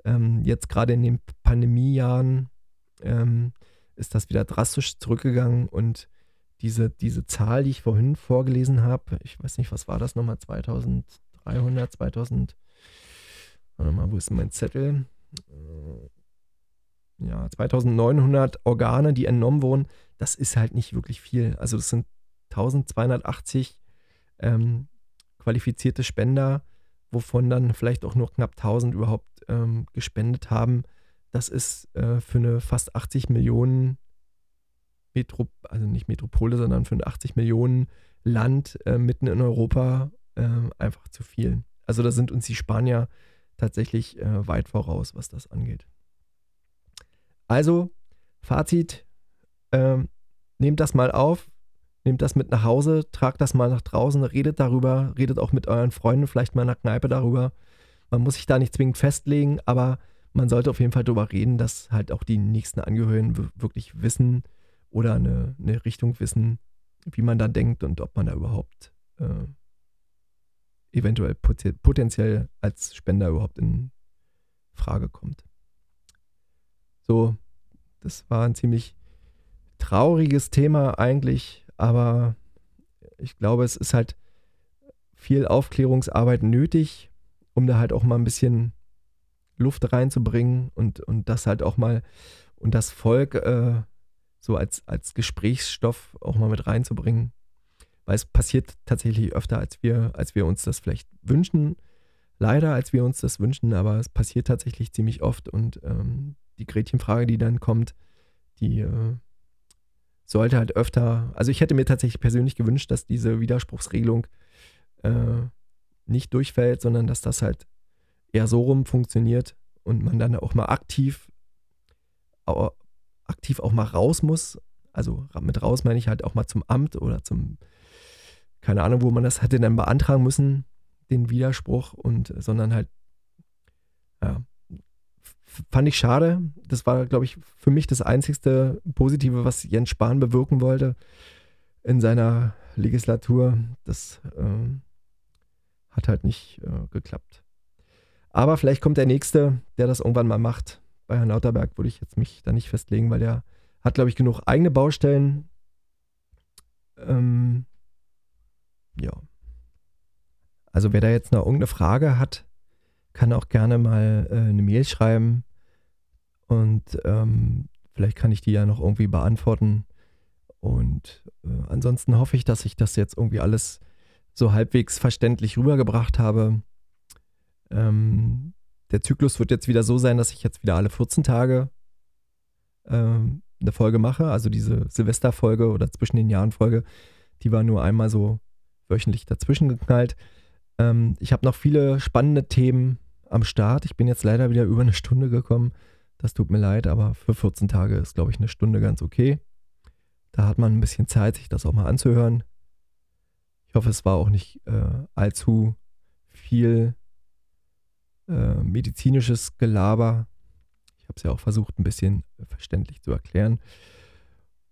Ähm, jetzt gerade in den Pandemiejahren ähm, ist das wieder drastisch zurückgegangen und diese, diese Zahl, die ich vorhin vorgelesen habe, ich weiß nicht, was war das nochmal, 2300, 2000, warte mal, wo ist mein Zettel? Äh, ja, 2900 Organe, die entnommen wurden, das ist halt nicht wirklich viel. Also das sind 1280 ähm, qualifizierte Spender, wovon dann vielleicht auch nur knapp 1000 überhaupt ähm, gespendet haben. Das ist äh, für eine fast 80 Millionen Metro, also nicht Metropole, sondern für ein 80 Millionen Land äh, mitten in Europa äh, einfach zu viel. Also da sind uns die Spanier tatsächlich äh, weit voraus, was das angeht. Also, Fazit, ähm, nehmt das mal auf, nehmt das mit nach Hause, tragt das mal nach draußen, redet darüber, redet auch mit euren Freunden vielleicht mal in der Kneipe darüber. Man muss sich da nicht zwingend festlegen, aber man sollte auf jeden Fall darüber reden, dass halt auch die nächsten Angehörigen wirklich wissen oder eine, eine Richtung wissen, wie man da denkt und ob man da überhaupt äh, eventuell potenziell als Spender überhaupt in Frage kommt. So, das war ein ziemlich trauriges Thema eigentlich, aber ich glaube, es ist halt viel Aufklärungsarbeit nötig, um da halt auch mal ein bisschen Luft reinzubringen und, und das halt auch mal und das Volk äh, so als, als Gesprächsstoff auch mal mit reinzubringen. Weil es passiert tatsächlich öfter, als wir, als wir uns das vielleicht wünschen. Leider, als wir uns das wünschen, aber es passiert tatsächlich ziemlich oft und ähm, die Gretchenfrage, die dann kommt, die äh, sollte halt öfter, also ich hätte mir tatsächlich persönlich gewünscht, dass diese Widerspruchsregelung äh, nicht durchfällt, sondern dass das halt eher so rum funktioniert und man dann auch mal aktiv, aktiv auch mal raus muss. Also mit raus meine ich halt auch mal zum Amt oder zum, keine Ahnung, wo man das hätte dann beantragen müssen, den Widerspruch und sondern halt, ja, fand ich schade. Das war, glaube ich, für mich das einzigste Positive, was Jens Spahn bewirken wollte in seiner Legislatur. Das äh, hat halt nicht äh, geklappt. Aber vielleicht kommt der Nächste, der das irgendwann mal macht. Bei Herrn Lauterberg würde ich jetzt mich da nicht festlegen, weil der hat, glaube ich, genug eigene Baustellen. Ähm, ja. Also wer da jetzt noch irgendeine Frage hat, kann auch gerne mal äh, eine Mail schreiben und ähm, vielleicht kann ich die ja noch irgendwie beantworten. Und äh, ansonsten hoffe ich, dass ich das jetzt irgendwie alles so halbwegs verständlich rübergebracht habe. Ähm, der Zyklus wird jetzt wieder so sein, dass ich jetzt wieder alle 14 Tage ähm, eine Folge mache. Also diese Silvesterfolge oder zwischen den Jahren Folge, die war nur einmal so wöchentlich dazwischen geknallt. Ähm, ich habe noch viele spannende Themen am Start. Ich bin jetzt leider wieder über eine Stunde gekommen. Das tut mir leid, aber für 14 Tage ist, glaube ich, eine Stunde ganz okay. Da hat man ein bisschen Zeit, sich das auch mal anzuhören. Ich hoffe, es war auch nicht äh, allzu viel äh, medizinisches Gelaber. Ich habe es ja auch versucht, ein bisschen verständlich zu erklären.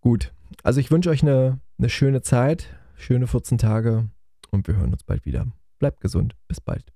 Gut, also ich wünsche euch eine, eine schöne Zeit, schöne 14 Tage und wir hören uns bald wieder. Bleibt gesund, bis bald.